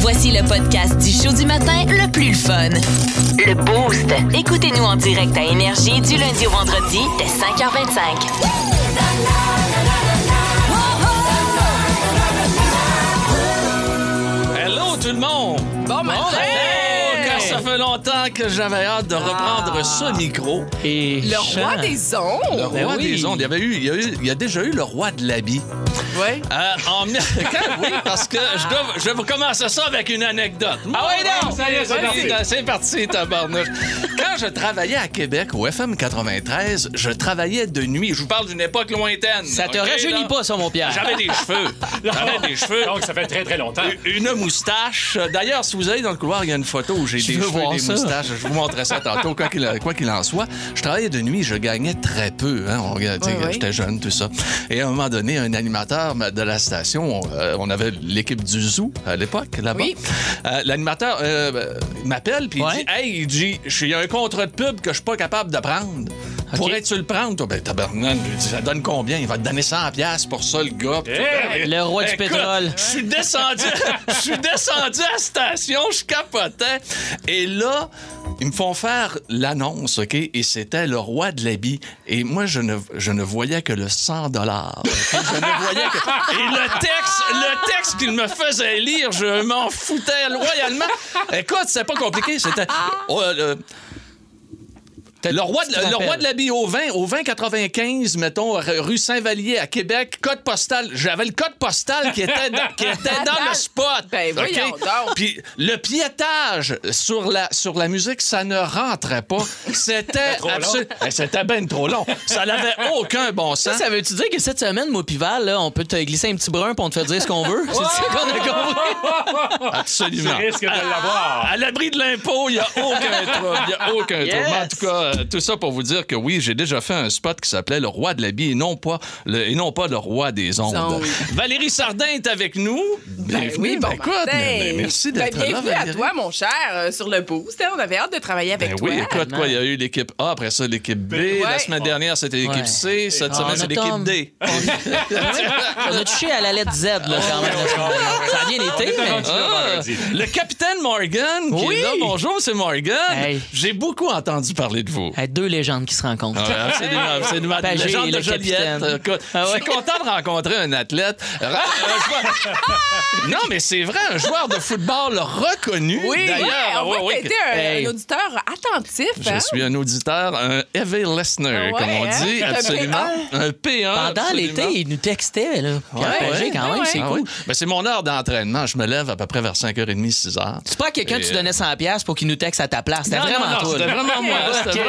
Voici le podcast du show du matin le plus fun. Le Boost. Écoutez-nous en direct à Énergie du lundi au vendredi dès 5h25. Hello tout le monde! Bon matin! Ça fait longtemps que j'avais hâte de reprendre Ah. ce micro. Et Le roi des ondes! Le roi Ben oui. des ondes. Il y, avait eu, il, y a eu- il y a déjà eu le roi de l'habit. Ouais. Euh, en... Quand- oui, parce que je, dois, je vais vous commencer ça avec une anecdote. Ah ouais, non! Ça y est, c'est parti. C'est parti, tabarnouche. Quand je travaillais à Québec, au FM 93, je travaillais de nuit. Je vous parle d'une époque lointaine. Ça te OK, rajeunit là? pas, ça, mon Pierre. J'avais des cheveux. J'avais des cheveux. Donc, ça fait très, très longtemps. Une moustache. D'ailleurs, si vous allez dans le couloir, il y a une photo où j'ai des veux cheveux voir et des ça. moustaches. Je vous montrerai ça tantôt, quoi qu'il en soit. Je travaillais de nuit, je gagnais très peu. Hein. J'étais jeune, tout ça. Et à un moment donné, un animateur de la station, on, euh, on avait l'équipe du Zoo à l'époque, là-bas. Oui. Euh, L'animateur euh, m'appelle puis il Ouais. dit Hey, il dit, il y a un contrat de pub que je suis pas capable de prendre. Pourrais-tu le prendre, toi? Ben, dis, ça donne combien? Il va te donner 100$ piastres pour ça, le gars. Tout. Hey! Le roi du pétrole. Je suis descendu, je suis descendu à la station, je capotais. Et là, ils me font faire l'annonce, OK? Et c'était le roi de l'habit. Et moi, je ne, je ne voyais que le 100 dollars. Je ne voyais que... Et le texte, le texte qu'il me faisait lire, je m'en foutais royalement. Écoute, c'est pas compliqué. C'était... Oh, euh, le roi, de, le roi de l'habit au 20, au 20 95, mettons, rue Saint-Vallier à Québec, code postal. J'avais le code postal qui était dans, qui était dans le spot. Ben. Puis le piétage sur la, sur la musique, ça ne rentrait pas. C'était C'était ben trop long. Ça n'avait aucun bon sens. ça veut-tu dire que cette semaine, moi, Pival, là, on peut te glisser un petit brun pour on te faire dire ce qu'on veut? C'est ça qu'on a compris? Absolument. Tu risques de l'avoir. À l'abri de l'impôt, il n'y a aucun trouble. Il n'y a aucun Yes. trouble. En tout cas, euh, tout ça pour vous dire que oui, j'ai déjà fait un spot qui s'appelait Le Roi de l'habit et non pas le, et non pas le Roi des ondes. Valérie Sardin est avec nous. Bienvenue. oui, bon Ben, écoute, ben, ben, merci Ben, d'être là, bienvenue à toi, mon cher, euh, sur le boost. hein. On avait hâte de travailler avec Ben toi. oui, écoute, quoi, il y a eu l'équipe A, après ça, l'équipe B. Ouais. La semaine dernière, c'était l'équipe Ouais. C. Cette Ah, semaine, on c'est a l'équipe. D. On a touché à la lettre Z, là, quand même. dernière. Ça a bien été, mais... Ah, le capitaine Morgan, qui Oui. est là. Bonjour, c'est Morgan. Hey. J'ai beaucoup entendu parler de vous. Hey, deux légendes qui se rencontrent. Ouais, absolument, absolument. Pagé Légende de Joliette. Écoute, Ah Je suis content de rencontrer un athlète. Non, mais c'est vrai, un joueur de football reconnu. Oui, d'ailleurs. ouais, on Ouais, voit ouais, que t'étais un, Hey. un auditeur attentif. Je hein? suis un auditeur, un heavy listener, Ouais, comme on hein? dit, absolument. Un P1. Pendant l'été, il nous textait, là. Pagé, quand même, c'est Ah cool. oui. Ben, c'est mon heure d'entraînement. Je me lève à peu près vers 5h30, 6h. C'est pas quelqu'un que tu donnais 100$ piastres pour qu'il nous texte à ta place. C'était vraiment toi. C'était vraiment moi.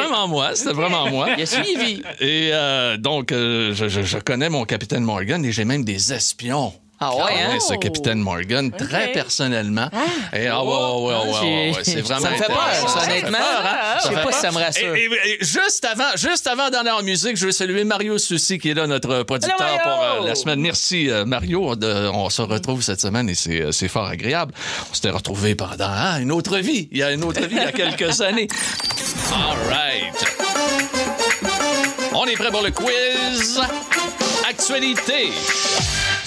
Vraiment moi. C'était vraiment moi. Il a suivi. Et euh, donc, euh, je, je- je connais mon capitaine Morgan et j'ai même des espions. Ah ouais, Je hein? ce capitaine Morgan très personnellement. Et ah ouais, ouais, ouais, ouais, ouais, ouais, c'est vraiment Ça me fait peur, ça, honnêtement. peur, hein? Je sais pas si ça me rassure. Et, et- et juste avant, juste avant d'aller en musique, je veux saluer Mario Soucy qui est là, notre producteur pour euh, la semaine. Merci euh, Mario. De- on se retrouve cette semaine et c'est euh, c'est fort agréable. On s'était retrouvés pendant hein, une autre vie. Il y a une autre vie il y a quelques années. All right. On est prêt pour le quiz. Actualité.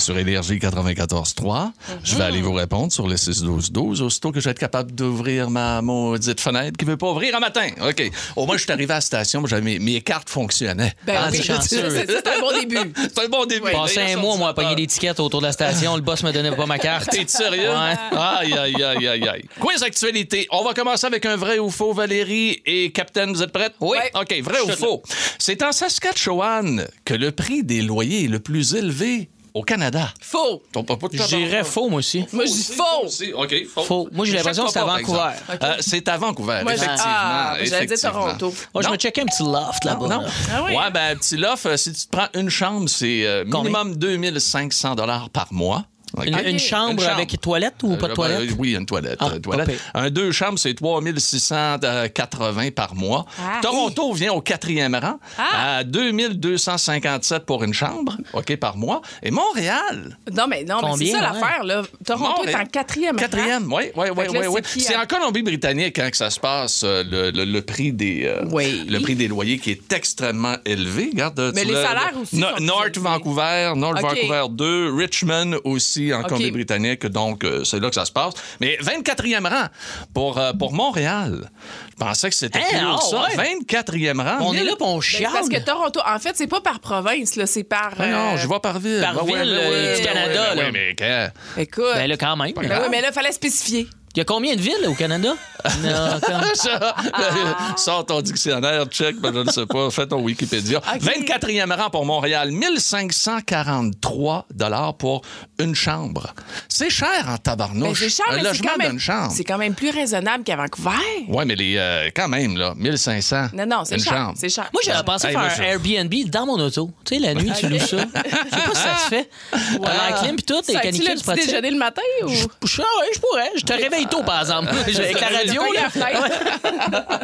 Sur Énergie 94.3. Je vais aller vous répondre sur le 6-12-12 aussitôt que je vais être capable d'ouvrir ma maudite fenêtre qui veut pas ouvrir un matin. OK. Au moins, je suis arrivé à la station, j'avais mes, mes cartes fonctionnaient. Ben Ah, c'est un bon début. C'est un bon début. Passé un mois, moi, à pogner des tickets autour de la station. Le boss me donnait pas ma carte. T'es sérieux? Ouais. Aïe, aïe, aïe, aïe, aïe. Quiz actualité. On va commencer avec un vrai ou faux, Valérie et Capitaine, vous êtes prête? Oui. OK, vrai ou faux? C'est en Saskatchewan que le prix des loyers est le plus élevé au Canada. Faux. Ton papa de dirais faux, moi aussi. Moi, je dis faux. aussi. OK, faux. Faux. Moi, j'ai l'impression que c'est à Chaque papa, Vancouver. par exemple. Euh, c'est à Vancouver, Moi, j'ai effectivement. ah, j'allais dire effectivement. Toronto. Moi, je me checkais un petit loft là-bas. Non. Ah oui? Ouais, ben, petit loft, euh, si tu te prends une chambre, c'est euh, Combien? minimum 2500 par mois. Une, chambre Une chambre. avec toilette ou pas de Euh, toilette? ben, oui, une toilette. Ah, une toilette. pas pire. Un deux chambres, c'est 3680 par mois. Ah. Toronto vient au quatrième rang Ah. à 2257 pour une chambre, OK, par mois. Et Montréal, Non, mais non, mais c'est ça ouais? l'affaire, là. Toronto est en quatrième. rang. Quatrième, oui, oui, oui, là, oui. oui. c'est en Colombie-Britannique hein, que ça se passe, euh, le, le- le prix des, euh, Oui. le prix des loyers qui est extrêmement élevé. Regarde, Mais les salaires aussi No- North. Vancouver, North. Vancouver 2, Richmond aussi en OK. Colombie-Britannique. Donc, euh, c'est là que ça se passe. Mais 24e rang pour, euh, pour Montréal. Je pensais que c'était Hein, plus haut que ça. ouais. 24e rang. On est là pour on Ben, chiale. parce que Toronto, en fait, c'est pas par province, là, c'est par. Ah non, euh, je vois par ville. par Ben ouais, ville, ben euh, ouais, du ben Canada, ouais, ben là. ouais, mais Écoute. Ben là, quand même. Ben oui, mais là, il fallait spécifier. Il y a combien de villes au Canada? Non, comme- Ah. Sors ton dictionnaire, check, ben, je ne sais pas, fais ton Wikipédia. 24e rang pour Montréal, 1543 dollars pour une chambre. C'est cher en Ben, tabarnouche. c'est cher, un mais c'est logement quand même- d'une chambre. C'est quand même plus raisonnable qu'à Vancouver. Ouais, mais les, euh, quand même, là, 1500. Non, non, c'est une cher. chambre. C'est cher. Moi, j'avais pensé Hey, faire un Airbnb dans mon auto. Tu sais, la nuit, tu loues ça. Je sais pas si ça se fait. T'as l'air clim pis tout, les canicules, le c'est petit pratique. déjeuner le matin ou? Je, je, ouais, je pourrais. Je te réveille tôt, par exemple. Avec la radio, là.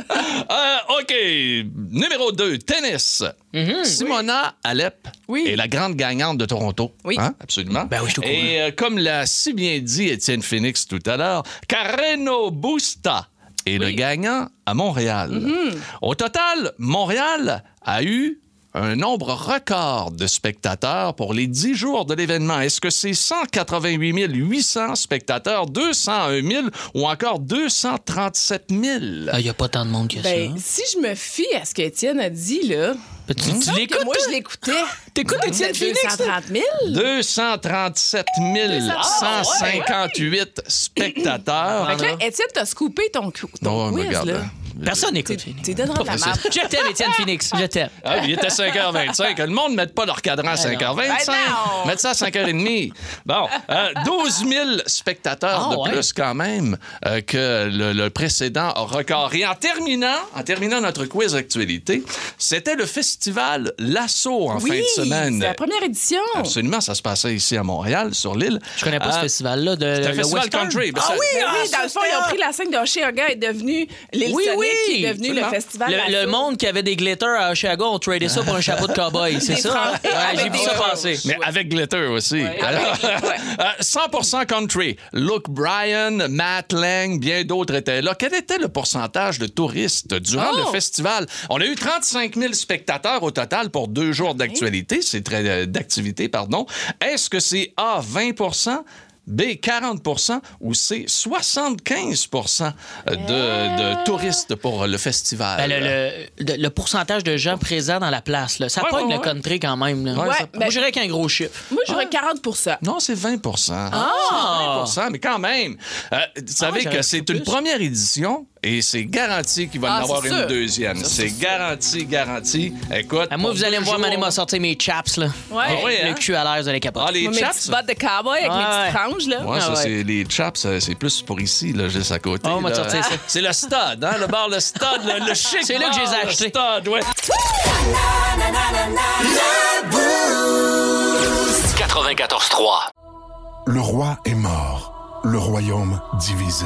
Euh, OK. Numéro 2, tennis. Simona Alep Mhm. Oui. est la grande gagnante de Toronto. Oui. Hein? Absolument. Ben oui, je. Et euh, comme l'a si bien dit Étienne Phoenix tout à l'heure, Carreno Busta est le gagnant à Montréal. Mhm. Au total, Montréal a eu un nombre record de spectateurs pour les 10 jours de l'événement. Est-ce que c'est 188 800 spectateurs, 201 000 ou encore 237 000? Ah, Il n'y a pas tant de monde que ça. Ben, si je me fie à ce qu'Étienne a dit, là. Ben, tu l'écoutes, Moi, je l'écoutais. T'écoutes Étienne Phoenix, toi? 230 000. 237 158 spectateurs. Fait que là, Étienne, t'as scoopé ton, cou- ton Non, quiz, regarde, là. Personne n'écoute Tu Phoenix. tu donneras de la marque. Je t'aime, Étienne Phoenix. Je t'aime. Ah, il était 5h25. Le monde ne met pas leur cadran à 5h25. Ben non. Mettre ça à 5h30. Bon, euh, 12 000 spectateurs Ah, de ouais. plus quand même euh, que le, le précédent record. Et en terminant, en terminant notre quiz actualité, c'était le festival L'Assaut en Oui, fin de c'est semaine. la première édition. Absolument, ça se passait ici à Montréal, sur l'île. Je connais pas ce Euh, festival-là. de C'est un le festival Western. country. Ben, Ah ça- oui, Ben ah, oui, dans le fond, ils ont pris la scène de Oshéaga est devenu l'île Oui, Sonic, oui. qui est devenu le Absolument. festival Le, le d'assaut. monde qui avait des glitters à Oshiaga ont tradé ça pour un chapeau de cowboy, c'est ça? Ouais, avec j'ai vu ça passer. Mais avec glitter aussi. Alors, euh, 100% country. Luke Bryan, Matt Lang, bien d'autres étaient là. Quel était le pourcentage de touristes durant Oh! le festival? On a eu 35 000 spectateurs au total pour deux jours d'actualité. C'est très euh, d'activité, pardon. Est-ce que c'est A 20 B, 40% ou C, 75 de, de touristes pour le festival. Ben, le, le- le- le pourcentage de gens présents dans la place, là, ça Ouais, pogne ouais, le country quand même. Là. Ouais, Ouais, ça- ben- Moi, j'irais avec un gros chiffre. Moi, j'aurais 40% Non, c'est 20% Ah! 20% mais quand même. Euh, vous savez j'aurais que c'est une première édition et c'est garanti qu'il va Ah, en avoir une deuxième. C'est garanti, garanti. Écoute. Ah, moi, vous allez me voir, Mané m'a sorti mes chaps. Là. Ouais. Ah oui, Le hein? cul à l'air, vous allez capoter. Ah, les Moi, mes chaps? petites bottes de cowboy avec mes Ouais. petites franges, là. Ouais, ça, Ah ouais. c'est les chaps, euh, c'est plus pour ici, là, juste à côté. Ah, on va là. te sortir ça. C'est le stade, hein, le bar, le stade, le, le chic. C'est là que je les ai le achetés. stade, ouais. 94.3. Le roi est mort, le royaume divisé.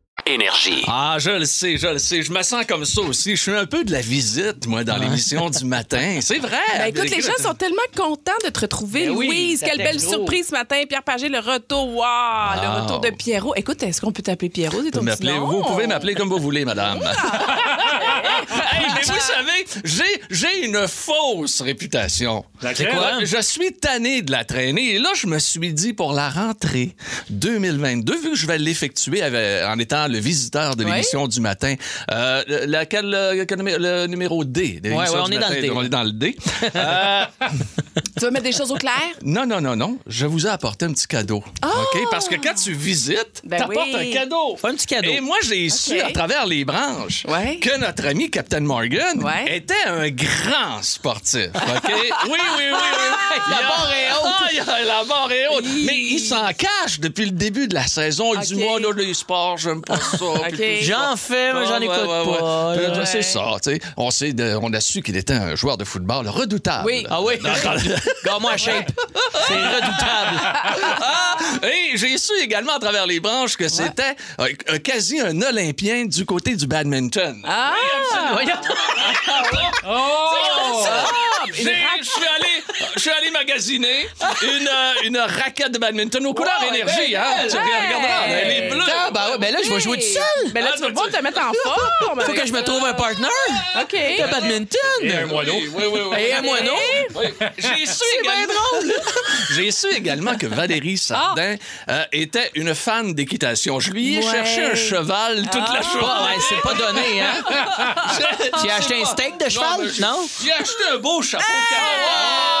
Énergie. Ah, je le sais, je le sais. Je me sens comme ça aussi. Je suis un peu de la visite, moi, dans l'émission du matin. C'est vrai. Ben, écoute, les gens sont tellement contents de te retrouver, Ben oui, Louise. Quelle belle gros. surprise ce matin. Pierre Pagé, le retour. Wow! Le Wow. retour de Pierrot. Écoute, est-ce qu'on peut t'appeler Pierrot? C'est Vous pouvez m'appeler comme vous voulez, madame. Mais vous savez, j'ai, j'ai une fausse réputation. C'est quoi? Je suis tanné de la traîner. Et là, je me suis dit, pour la rentrée 2022, vu que je vais l'effectuer avec- en étant le visiteur de Oui. l'émission du matin, euh, le- laquelle, le, quel numé- le numéro D. de l'émission ouais, on du est dans le. D. On est dans le D. Euh, Tu veux mettre des choses au clair? non, non, non, non. Je vous ai apporté un petit cadeau. OK? Parce que quand tu visites, Ben t'apportes oui. un cadeau. Un petit cadeau. Et moi, j'ai su à travers les branches Ouais. que notre ami Captain Morgan Ouais. était un grand sportif. OK? Oui, oui, oui, oui. La Il a- barre est haute. Ah, la barre est haute. Mais il s'en cache depuis le début de la saison. Il dit, OK. moi, là, les sports, j'aime pas ça. J'en fais, mais j'en Ouais, écoute ouais, pas. ouais. C'est ça, tu sais. On, sait de- on a su qu'il était un joueur de football redoutable. Oui. Ah oui? Garde-moi shape. C'est redoutable. Ah! Et j'ai su également à travers les branches que c'était euh, euh, quasi un Olympien du côté du badminton. Ah! Oh! Je suis allé, je suis allé magasiner une, euh, une raquette de badminton aux couleurs énergie. Hein? Tu regarderas, elle est bleue. Ah, ben ouais, ben là, je vais jouer tout seul. Ben là, Ah, tu vas tu- pas te mettre en forme. Faut que je me trouve un partner OK. de badminton. Et un moineau. Oui, oui, oui. Et un moineau. Oui. J'ai su également... J'ai su également que Valérie Sardin euh, était une fan d'équitation. Je lui ai Ouais. cherché un cheval toute la journée. Ah, ouais, c'est pas donné, hein? Tu as acheté un steak de cheval? Non? J'ai acheté un beau chapeau de cowboy.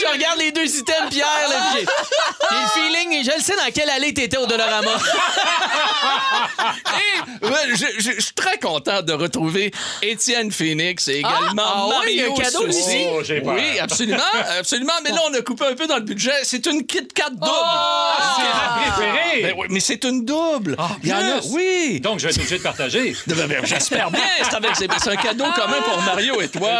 je regarde les deux items, Pierre, là, puis j'ai j'ai le feeling, et je le sais dans quelle allée t'étais au Dolorama. Et ouais, je, je- je suis très content de retrouver Étienne Phoenix et également ah oui, Mario il y a un cadeau Soucy. aussi. Oh, j'ai peur. Oui, absolument, absolument. Mais là, on a coupé un peu dans le budget. C'est une Kit Kat double. C'est ma préférée! Ben oui, mais c'est une double. Ah, Il y en a, plus? oui. Donc, je vais être obligé de partager. Ben, ben, J'espère bien. C'est avec- c'est c'est un cadeau commun pour Mario et toi.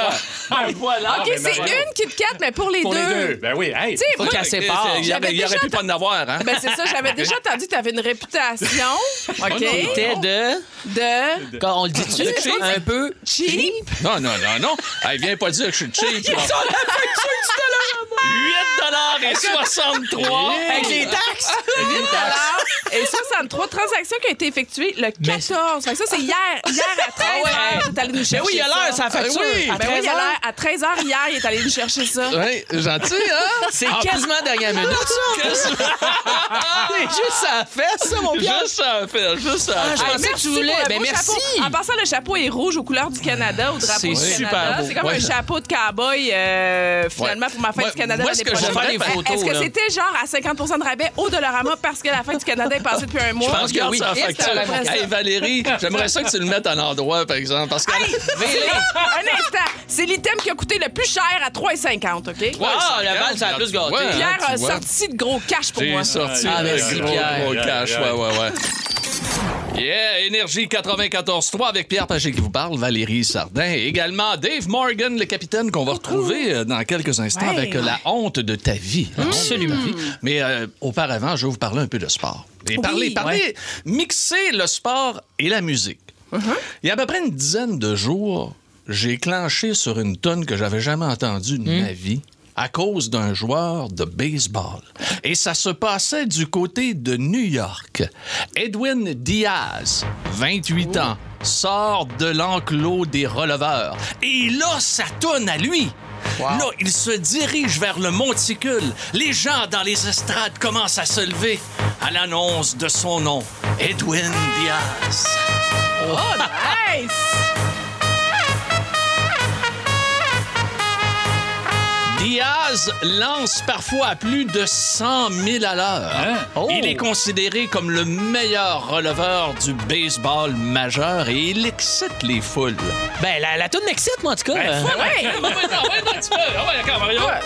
Ah, voilà. OK, c'est une Kit Kat, mais pour les Pour deux. les deux. Ben oui, hey. Tu sais, Faut moi, qu'elle sépare. Il y aurait, il y aurait pu pas en avoir, hein? ben c'est ça, j'avais déjà entendu que tu avais une réputation, OK, T'étais de... de? Quand on le dit-tu? cheap. Un peu... cheap? Non, non, non, non. Elle vient pas dire que je suis cheap. là. 8 et 63. Avec les taxes? 8 et 63 transactions qui ont été effectuées le 14. Fait que ça, c'est hier. Hier à 13 Ah h. Allé nous chercher Ben oui, il a l'heure, ça facture. oui. À Ben oui, 13 il a heures. l'air. À 13 h hier, il est allé nous chercher ça. Oui, hein? C'est quasiment dernière minute, ça. C'est juste à la fesse, ça, mon Pierre. Juste à faire, juste à Ah, je faire. pensais que tu voulais. Ben, merci. chapeau. En passant, le chapeau est rouge aux couleurs du Canada, au drapeau C'est du super Canada. C'est comme Ouais. un chapeau de cowboy, euh, finalement, pour ma fête Ouais. du Canada. Moi, l'année ce que j'aimerais des photos, Est-ce que c'était genre à 50% de rabais au Dollarama parce que la fête du Canada est passée depuis un mois? Je pense que oui. Hey, Valérie, j'aimerais ça que tu le mettes à l'endroit, par exemple. Parce que. Un instant. C'est l'item qui a coûté le plus cher à 3,50, OK? Ah, la balle, ça a plus gâté. Ouais, Pierre a sorti de gros cash pour J'ai moi. sorti Ah, un merci, gros, Pierre. gros Yeah, cash. yeah. Ouais, ouais, ouais. Yeah, Énergie 94.3 avec Pierre Pagé qui vous parle, Valérie Sardin. Et également Dave Morgan, le capitaine qu'on va retrouver euh, dans quelques instants Ouais. avec euh, la honte de ta vie. De Absolument. Mais euh, auparavant, je vais vous parler un peu de sport. Et parler, parler, mixer le sport et la musique. Il y a à peu près une dizaine de jours, j'ai clenché sur une tonne que j'avais jamais entendue de ma vie à cause d'un joueur de baseball. Et ça se passait du côté de New York. Edwin Diaz, 28 ans, sort de l'enclos des releveurs. Et là, ça tonne à lui. Là, il se dirige vers le monticule. Les gens dans les estrades commencent à se lever à l'annonce de son nom, Edwin Diaz. Oh, nice! Diaz lance parfois à plus de 100 000 à l'heure. Hein? Oh. Il est considéré comme le meilleur releveur du baseball majeur et il excite les foules. Ben, la, la toune m'excite, moi, en tout cas. Ouais. Ouais, ouais, ouais,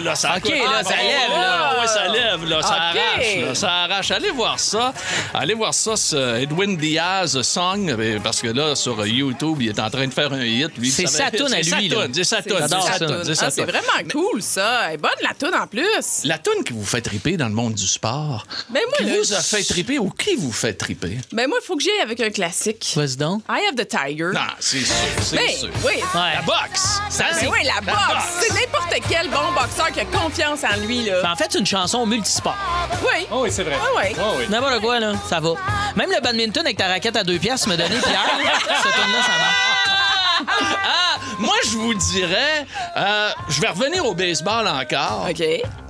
là, là, ça OK, coûte- là, ça Ah, lève, ouais, là. ouais, ça lève, là, ça OK. arrache, là, ça arrache. Allez voir ça. Allez voir ça, ce Edwin Diaz Song, euh, parce que là, sur YouTube, il est en train de faire un hit. lui, C'est savait- sa toune à lui, sa là. C'est sa toune, J'adore c'est sa ça. toune, c'est sa Ah, c'est toune. vraiment cool, ça. Elle est bonne, la toune, en plus. La toune qui vous fait triper dans le monde du sport, Ben, moi, qui là, vous a fait triper ou qui vous fait triper? Ben, moi, il faut que j'aille avec un classique. Vas-y donc. Eye of the Tiger. Non, c'est sûr, c'est Ben, sûr. oui. Ouais. La boxe! Ça, Ben c'est- oui, la boxe. C'est n'importe quel bon boxeur qui a confiance en lui, là. En fait, c'est une chanson multisport. Oui. Oh, oui, c'est vrai. Ah ouais. Oh, oui. N'importe quoi, là, ça va. Même le badminton avec ta raquette à deux pièces me donné, Pierre, ce tourne-là, ça marche. Ah, moi, je vous dirais, euh, je vais revenir au baseball encore. OK.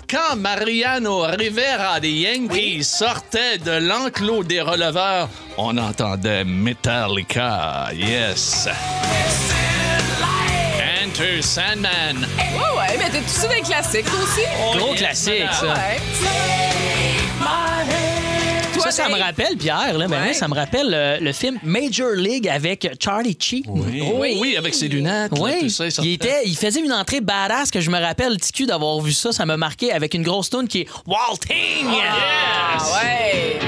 Quand Mariano Rivera des Yankees sortait de l'enclos des releveurs, on entendait Metallica. Yes. Enter Sandman. Ouais, ouais, mais t'es tout des classiques, toi aussi? Gros yes, classique, madame. ça. Ouais. Toi, Ça, ça me rappelle, Pierre, là, mais Ouais. moi, ça me rappelle euh, le film Major League avec Charlie Sheen. Oh oui, avec ses lunettes. là, Oui, tout ça, il, sortait. était, il faisait une entrée badass que je me rappelle, TQ, d'avoir vu ça. Ça m'a marqué avec une grosse tune qui est Walting! Ah ouais.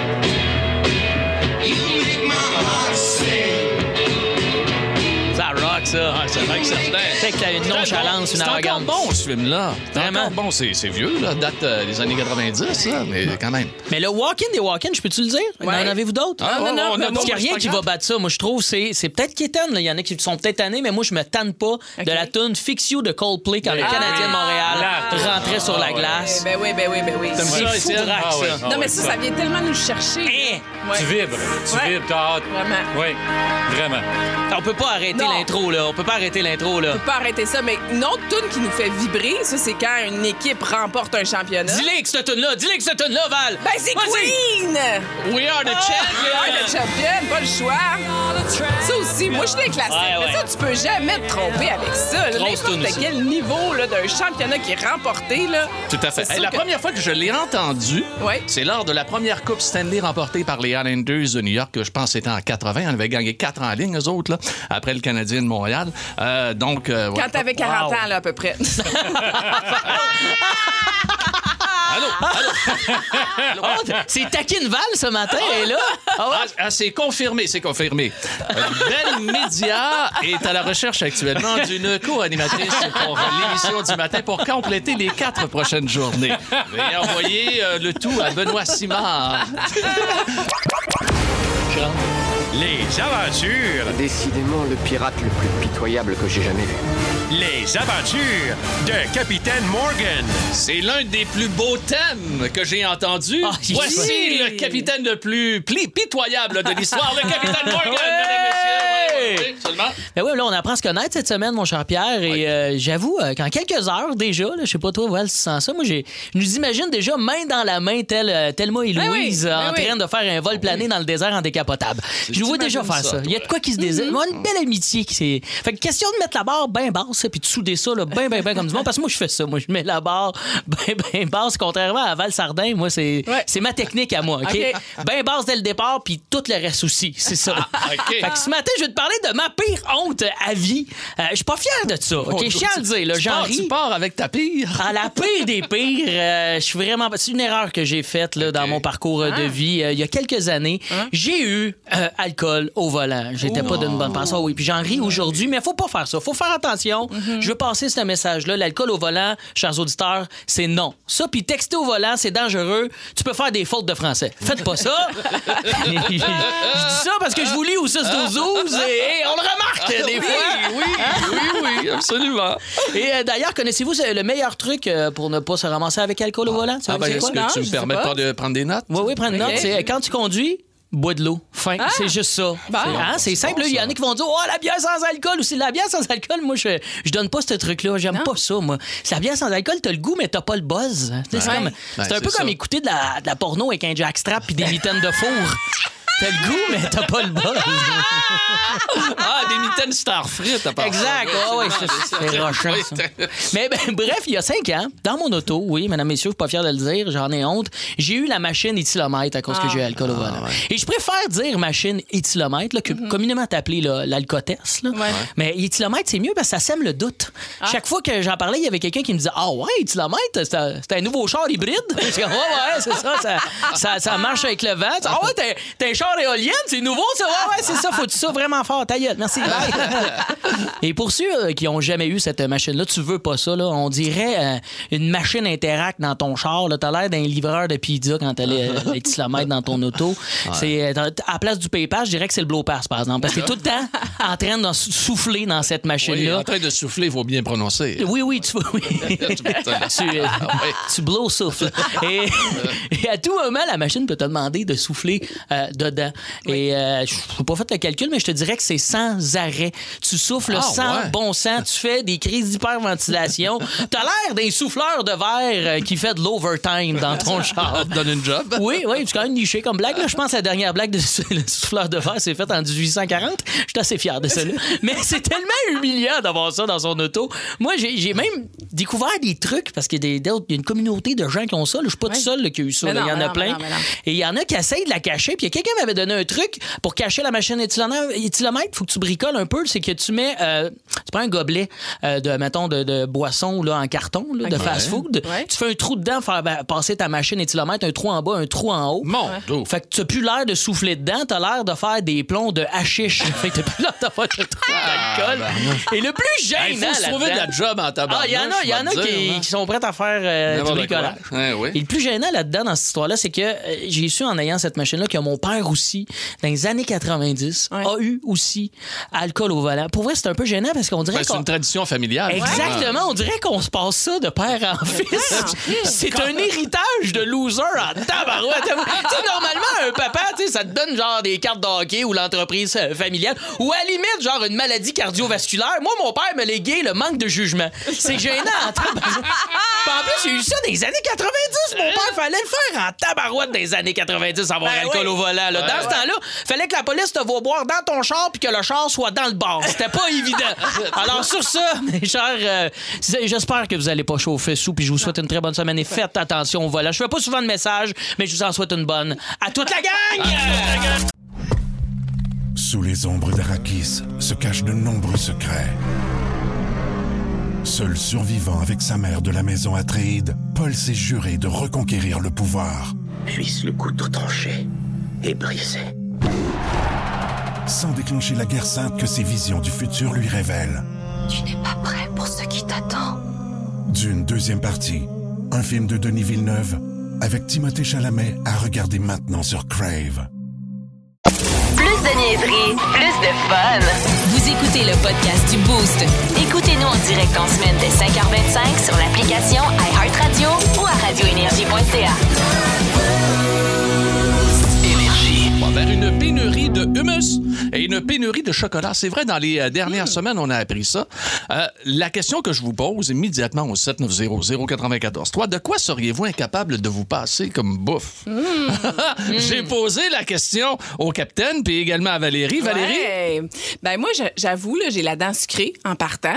Ça rock, ça. Ah, c'est vrai que certain. Fait que t'as une nonchalance, bon. une C'est arrogance. bon, ce film-là. C'est Vraiment. bon. C'est c'est vieux, là. Date euh, des années 90, là, mais quand même. Mais le walk-in des walk-in, je peux-tu le dire? Ouais. En avez-vous d'autres? Ah, non, non, non, Parce qu'il n'y a c'est rien qui va battre ça. Moi, je trouve c'est c'est peut-être là. Il y en a qui sont peut-être tannés, mais moi, je me tanne pas de la tune Fix You de Coldplay quand le Canadien de Montréal rentrait sur la Ah, glace. Ben oui, ben oui, ben oui. C'est ça, fou Ah. Ah Non, mais ça, ça vient tellement nous chercher. Hein? Tu vibres. Tu vibres. T'as hâte. Vraiment. Oui, vraiment. On peut pas arrêter l'intro, là. On peut pas arrêter l'intro, là. On peut pas arrêter ça, mais une autre tune qui nous fait vibrer, ça, c'est quand une équipe remporte un championnat. Dis-les que cette tune-là, dis-les que cette tune-là, Val. Ben, c'est. Queen! We are the Ah, champions! le champion, pas le choix. Ça aussi, moi, je suis. Ouais, ouais. Mais ça, tu peux jamais te tromper avec ça. N'importe quel niveau d'un championnat qui est remporté, là. Tout à fait. C'est Hey, la que- première fois que je l'ai entendu, Ouais. c'est lors de la première Coupe Stanley remportée par les Islanders de New York, que je pense que c'était en 80. On avait gagné quatre en ligne, eux autres, là, après le Canadien de Montréal. Euh, donc, euh, ouais. Quand t'avais 40 Wow. ans, là, à peu près. Allô? Allô? Oh, c'est Taquine Val ce matin, elle est là. Ah ouais? Ah, ah, c'est confirmé, c'est confirmé. Euh, Belle Média est à la recherche actuellement d'une co-animatrice pour l'émission du matin pour compléter les quatre prochaines journées. Veuillez envoyer euh, le tout à Benoît Simard. Les aventures, Décidément le pirate le plus pitoyable que j'ai jamais vu. les aventures de Capitaine Morgan. C'est l'un des plus beaux thèmes que j'ai entendus. Ah, Voici Oui. le capitaine le plus pli- pitoyable de l'histoire, le capitaine Morgan, Ouais. mesdames, messieurs. Ben oui, là, on apprend à se connaître cette semaine, mon cher Pierre. Et euh, j'avoue euh, qu'en quelques heures déjà, je sais pas toi, Val, si tu sens ça, moi, j'ai, je nous imagine déjà main dans la main, tel, euh, Thelma et Ben oui, Louise, ben en oui. train de faire un vol plané dans le désert en décapotable. Je nous vois déjà faire ça. Il y a de quoi qui se désire. Moi, une belle amitié qui. Fait que question de mettre la barre bien basse, puis de souder ça, là, bien, bien, bien comme du monde. Parce que moi, je fais ça. Moi, je mets la barre bien, bien basse. Contrairement à Val Sardin, moi, c'est, Ouais. ma technique à moi, OK? OK. Bien basse dès le départ, puis tout le reste aussi. C'est ça. OK. Fait que ce matin, je vais te parler de ma pire honte à vie. Euh, je suis pas fier de ça, OK? Je tiens à le dire, Tu j'en pars- ris. Tu pars avec ta pire. À la pire des pires, euh, je suis vraiment. C'est une erreur que j'ai faite là, dans mon parcours euh, de vie. Euh, il y a quelques années, j'ai eu alcool au volant. J'étais pas d'une bonne personne. Oui, puis j'en ris aujourd'hui, mais faut pas faire ça. Faut faire attention. Je veux passer ce message-là. L'alcool au volant, chers auditeurs, c'est non. Ça, puis texter au volant, c'est dangereux. Tu peux faire des fautes de français. Faites pas ça. je dis ça parce que je vous lis au 6 12 12 et, on le remarque des fois. Oui, oui, oui, absolument. Et euh, d'ailleurs, connaissez-vous c'est le meilleur truc euh, pour ne pas se ramasser avec alcool au volant? Tu Ah ben, est-ce que tu me permets pas. de prendre des notes? Oui, oui, prendre une Ok. note. C'est euh, quand tu conduis, bois de l'eau. Fin. C'est juste ça. Hein, c'est simple. Il y en a qui vont dire Oh, la bière sans alcool ou c'est la bière sans alcool. Moi, je, je donne pas ce truc-là. J'aime pas ça, moi. C'est la bière sans alcool, t'as le goût, mais t'as pas le buzz. C'est Ouais. un peu comme écouter de la, de la porno avec un jackstrap puis des mitaines de four. T'as le goût, mais t'as pas le buzz. Ah, des mitaines star frites, à part Exact. ça. Ouais, ouais, c'est- c'est rochant, ça. Mais ben, bref, il y a cinq ans, dans mon auto, oui, mesdames, messieurs, je suis pas fier de le dire, j'en ai honte, j'ai eu la machine éthylomètre à cause que j'ai eu l'alcool au volant. Et je préfère dire machine éthylomètre, là, que communément appelée là. Ouais. Mais éthylomètre, c'est mieux parce que ça sème le doute. Chaque fois que j'en parlais, il y avait quelqu'un qui me disait Ah ouais, éthylomètre, c'est un, c'est un nouveau char hybride. Je dis, ouais, ouais, c'est ça, ça, ça, ça marche avec le vent. Ah ouais, t'as- t'as un char éolien, c'est nouveau, ça. Ouais, ouais, c'est ça, faut ça vraiment fort. Ta gueule, merci. Et pour ceux euh, qui ont jamais eu cette machine-là, tu veux pas ça, là, on dirait euh, une machine interact dans ton char. là. T'as l'air d'un livreur de pizza quand t'as les, les kilomètres dans ton auto. C'est, euh, à la place du PayPal, je dirais que c'est le blow pass, par exemple. Parce que t'es tout le temps en train de sou- souffler dans cette Oui, machine-là. en train de souffler, il faut bien prononcer. Oui, oui, tu, oui. m'étonnes. tu, euh, tu blow souffle. Et, et à tout moment, la machine peut te demander de souffler euh, dedans. Et euh, je n'ai pas fait le calcul, mais je te dirais que c'est sans arrêt. Tu souffles Ah, sans ouais. bon sens, tu fais des crises d'hyperventilation. Tu as l'air d'un souffleur de verre euh, qui fait de l'overtime dans ton char. Donne une job? Oui, oui, c'est quand même niché comme blague. là. Je pense que la dernière blague de le souffleur de verre s'est faite en 1840. Je suis assez fier de ça. là. Mais c'est tellement humiliant d'avoir ça dans son auto. Moi, j'ai même découvert des trucs parce qu'il y a, une communauté de gens qui ont ça. Je suis pas Ouais. tout seul là, qui a eu ça. Il y en a non, plein. non, non. Et il y en a qui essayent de la cacher. Puis il y a quelqu'un m'avait donné un truc pour cacher la machine éthylomètre. Faut que tu bricoles un peu. C'est que tu mets, euh, tu prends un gobelet euh, de, mettons, de, de boisson là, en carton, là, de fast-food. Ouais. Tu fais un trou dedans, faire ben, passer ta machine éthylomètre, un trou en bas, un trou en haut. Mon dos. Fait que tu plus l'air de souffler dedans, t'as l'air de faire des plombs de hashish. fait que t'as plus l'air de faire de trop d'alcool. Et le plus Ah, ben, Il gênant faut se trouver de la job en tabac. Ah, il y en a, y en a qui, qui sont prêts à faire euh, du bricolage. Ouais, ouais. Et le plus gênant là-dedans, dans cette histoire-là, c'est que euh, j'ai su en ayant cette machine-là que mon père aussi, dans les années 90, Ouais. a eu aussi alcool au volant. Pour vrai, c'est un peu gênant parce qu'on dirait Ben, c'est une tradition familiale. Exactement, on dirait qu'on se passe ça de père en fils. C'est un héritage de loser en tabarouette. tu sais, normalement, un papa, tu sais, ça te donne genre des cartes de hockey ou l'entreprise euh, familiale ou à la limite, genre une maladie cardiovasculaire. Moi, mon père me léguait le manque de jugement. C'est gênant en tabarouette. En plus, j'ai eu ça dans les années 90. Mon père fallait le faire en tabarouette dans les années 90, avoir Ben alcool oui. au volant. là. Dans ce temps-là, fallait que la police te voit boire dans ton char puis que le char soit dans le bar. C'était pas évident. Alors sur ça, mes chers, euh, j'espère que vous allez pas chauffer sous puis je vous souhaite une très bonne semaine et faites attention au volant. Je fais pas souvent de messages, mais je vous en souhaite une bonne à toute la gang. Sous les ombres d'Arakis se cachent de nombreux secrets. Seul survivant avec sa mère de la maison Atréide, Paul s'est juré de reconquérir le pouvoir. Puisse le couteau tranché et brisé. sans déclencher la guerre sainte que ses visions du futur lui révèlent. Tu n'es pas prêt pour ce qui t'attend. D'une deuxième partie, un film de Denis Villeneuve avec Timothée Chalamet à regarder maintenant sur Crave. Plus de niaiserie, plus de fun. Vous écoutez le podcast du Boost. Écoutez-nous en direct en semaine dès 5h25 sur l'application iHeartRadio ou à radioénergie.ca. vers une pénurie de hummus et une pénurie de chocolat. C'est vrai, dans les euh, dernières semaines, on a appris ça. Euh, la question que je vous pose immédiatement au 790-094-3, de quoi seriez-vous incapable de vous passer comme bouffe? J'ai posé la question au capitaine puis également à Valérie. Valérie? Ouais. Ben moi, j'avoue, j'ai la dent sucrée en partant.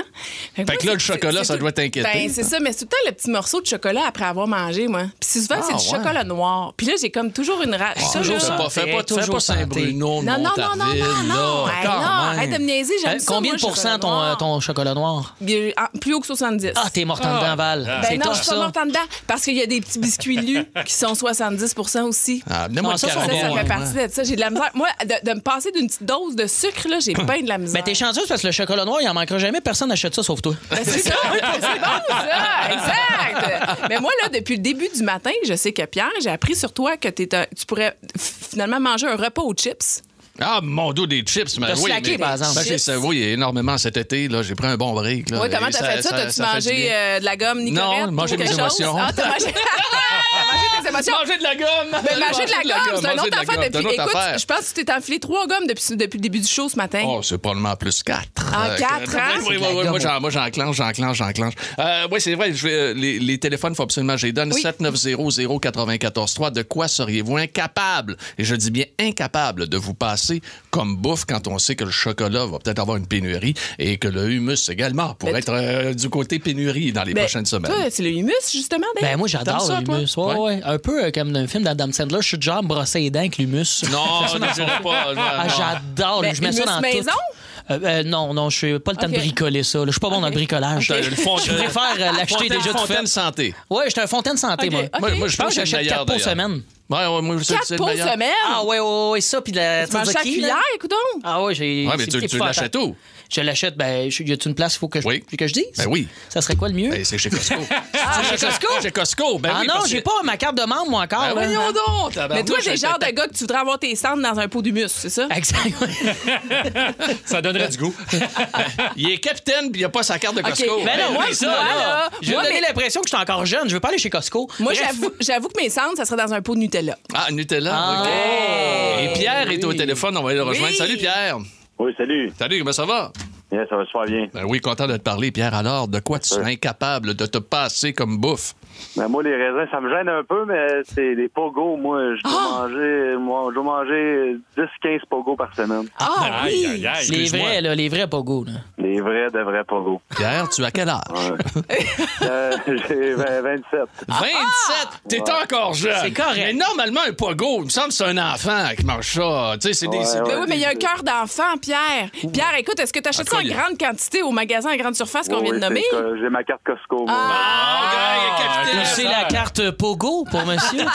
Fait que là, le chocolat, ça tout- doit t'inquiéter. Ben, c'est ça, mais c'est tout le temps le petit morceau de chocolat après avoir mangé, moi. Puis souvent, Ah, c'est du ouais. chocolat noir. Puis là, j'ai comme toujours une rage. Ça, toujours là- ça. Fais pas, fais pas, Toujours santé. Saint-Bruno, Non, non, non, non, non, non. Hey, non, arrête de me niaiser, j'aime Euh, ça. combien moi, de pourcents ton, euh, ton chocolat noir? Ah, Plus haut que 70. Ah, t'es morte en dedans, Val. Ben c'est non, je suis pas morte en dedans. Parce qu'il y a des petits biscuits lus qui sont 70 aussi. Ah, Ah, le ça, Ça, fait partie de ça. J'ai de la misère. Moi, de, me passer d'une petite dose de sucre, là, j'ai bien de la misère. Ben, t'es chanceuse parce que le chocolat noir, il en manquera jamais. Personne n'achète ça sauf toi. Ben, c'est ça, c'est bon, ça, exact. Mais moi, là, depuis le début du matin, je sais que Pierre, j'ai appris sur toi que tu pourrais finalement manger un repas aux chips. Ah, mon dos des chips, mais oui. slacké, mais- par exemple. Ben, j'ai- ça, oui, énormément cet été. Là, j'ai pris un bon break. Là, Oui, comment t'as fait ça? T'as-tu mangé euh, de la gomme Nicorette? Non, manger mes émotions. Ah, t'as mangé... tes émotions. Manger de la gomme! Mais manger de la gomme, c'est un manger autre de la affaire depuis. une autre Écoute, affaire. je pense que tu t'es enfilé trois gommes depuis, depuis le début du show ce matin. Oh, c'est probablement plus 4. Ah, quatre, hein? Oui, oui, oui, moi, j'en- moi, j'enclenche, j'enclenche, j'enclenche. Euh, oui, c'est vrai, je vais- euh, les, les téléphones, il faut absolument que je les donne. Oui. 790-094-3. De quoi seriez-vous incapable, et je dis bien incapable, de vous passer comme bouffe quand on sait que le chocolat va peut-être avoir une pénurie et que le humus également pourrait Mais être euh, du côté pénurie dans les Ben, prochaines semaines. C'est le humus, justement? Ben moi j'adore toi? l'humus. Ouais, Ouais. ouais. Un peu euh, comme dans un film d'Adam Sandler, je suis me brosser les dents avec l'humus. Non, dirais pas. Ah, j'adore. Ben, je mets ça humus dans maison? tout. Euh, euh, non, non, je suis pas le temps de bricoler ça. là. Je suis pas bon dans le bricolage. Le fond- Je préfère euh, l'acheter déjà tout fait. Fontaine santé. Ouais, j'étais un fontaine santé, Ok, moi. Moi, moi, je Je pense que j'achète meilleur, 4 pots semaine. Ouais, ouais, moi, c'est- Quatre c'est le pots meilleur. semaine? Ah ouais, ouais, ouais, ça, puis de la Tu manges ça à tzatziki, là. cuillère, écoute donc. Ah ouais, j'ai. Ouais, mais c'est tu, tu l'achètes où? Je l'achète, ben, je- y a-t-il une place, il faut que je, Oui. que je dise? Ben oui. Ça serait quoi le mieux? Ben, c'est chez Costco. Ah, chez Costco? Chez Costco, ben ah oui. non, j'ai que- pas ma carte de membre, moi, encore. Ben voyons donc, Mais toi, t'es le genre de gars que tu voudrais avoir tes cendres dans un pot d'humus, c'est ça? Exact. Ça donnerait du goût. Il est capitaine puis il a pas sa carte de Costco. Ben non, moi, oui, ça, moi, là. donner mais- l'impression que je suis encore jeune. Je veux pas aller chez Costco. Moi, j'avoue, que mes cendres, ça serait dans un pot de Nutella. Ah, Nutella, Ah, OK. ouais. Et Pierre est au téléphone, on va aller le rejoindre. Salut Pierre. Oui, salut. Salut, comment ça va? Yeah, ça va super bien. Ben oui, content de te parler, Pierre. Alors, de quoi tu serais incapable de te passer comme bouffe? Ben, moi, les raisins, ça me gêne un peu, mais c'est des pogos. Moi, je dois Ah! manger, moi, je dois manger 10-15 pogos par semaine. Ah Aïe, oui! aïe, aïe. Les vrais, là, les vrais pogos. Là. Les vrais de vrais pogos. Pierre, tu as quel âge? Ouais. Euh, J'ai 20 27. 27! T'es encore jeune. C'est correct. Mais normalement, un pogo, il me semble que c'est un enfant qui mange ça. Tu sais, c'est des. Ouais, ouais. Ben oui, mais il y a un cœur d'enfant, Pierre. Pierre, écoute, est-ce que tu achètes ça en Y grande quantité au magasin à grande surface qu'on Oui, vient de nommer? J'ai ma carte Costco. Ah! Ah, capitaine. C'est la carte Pogo pour monsieur.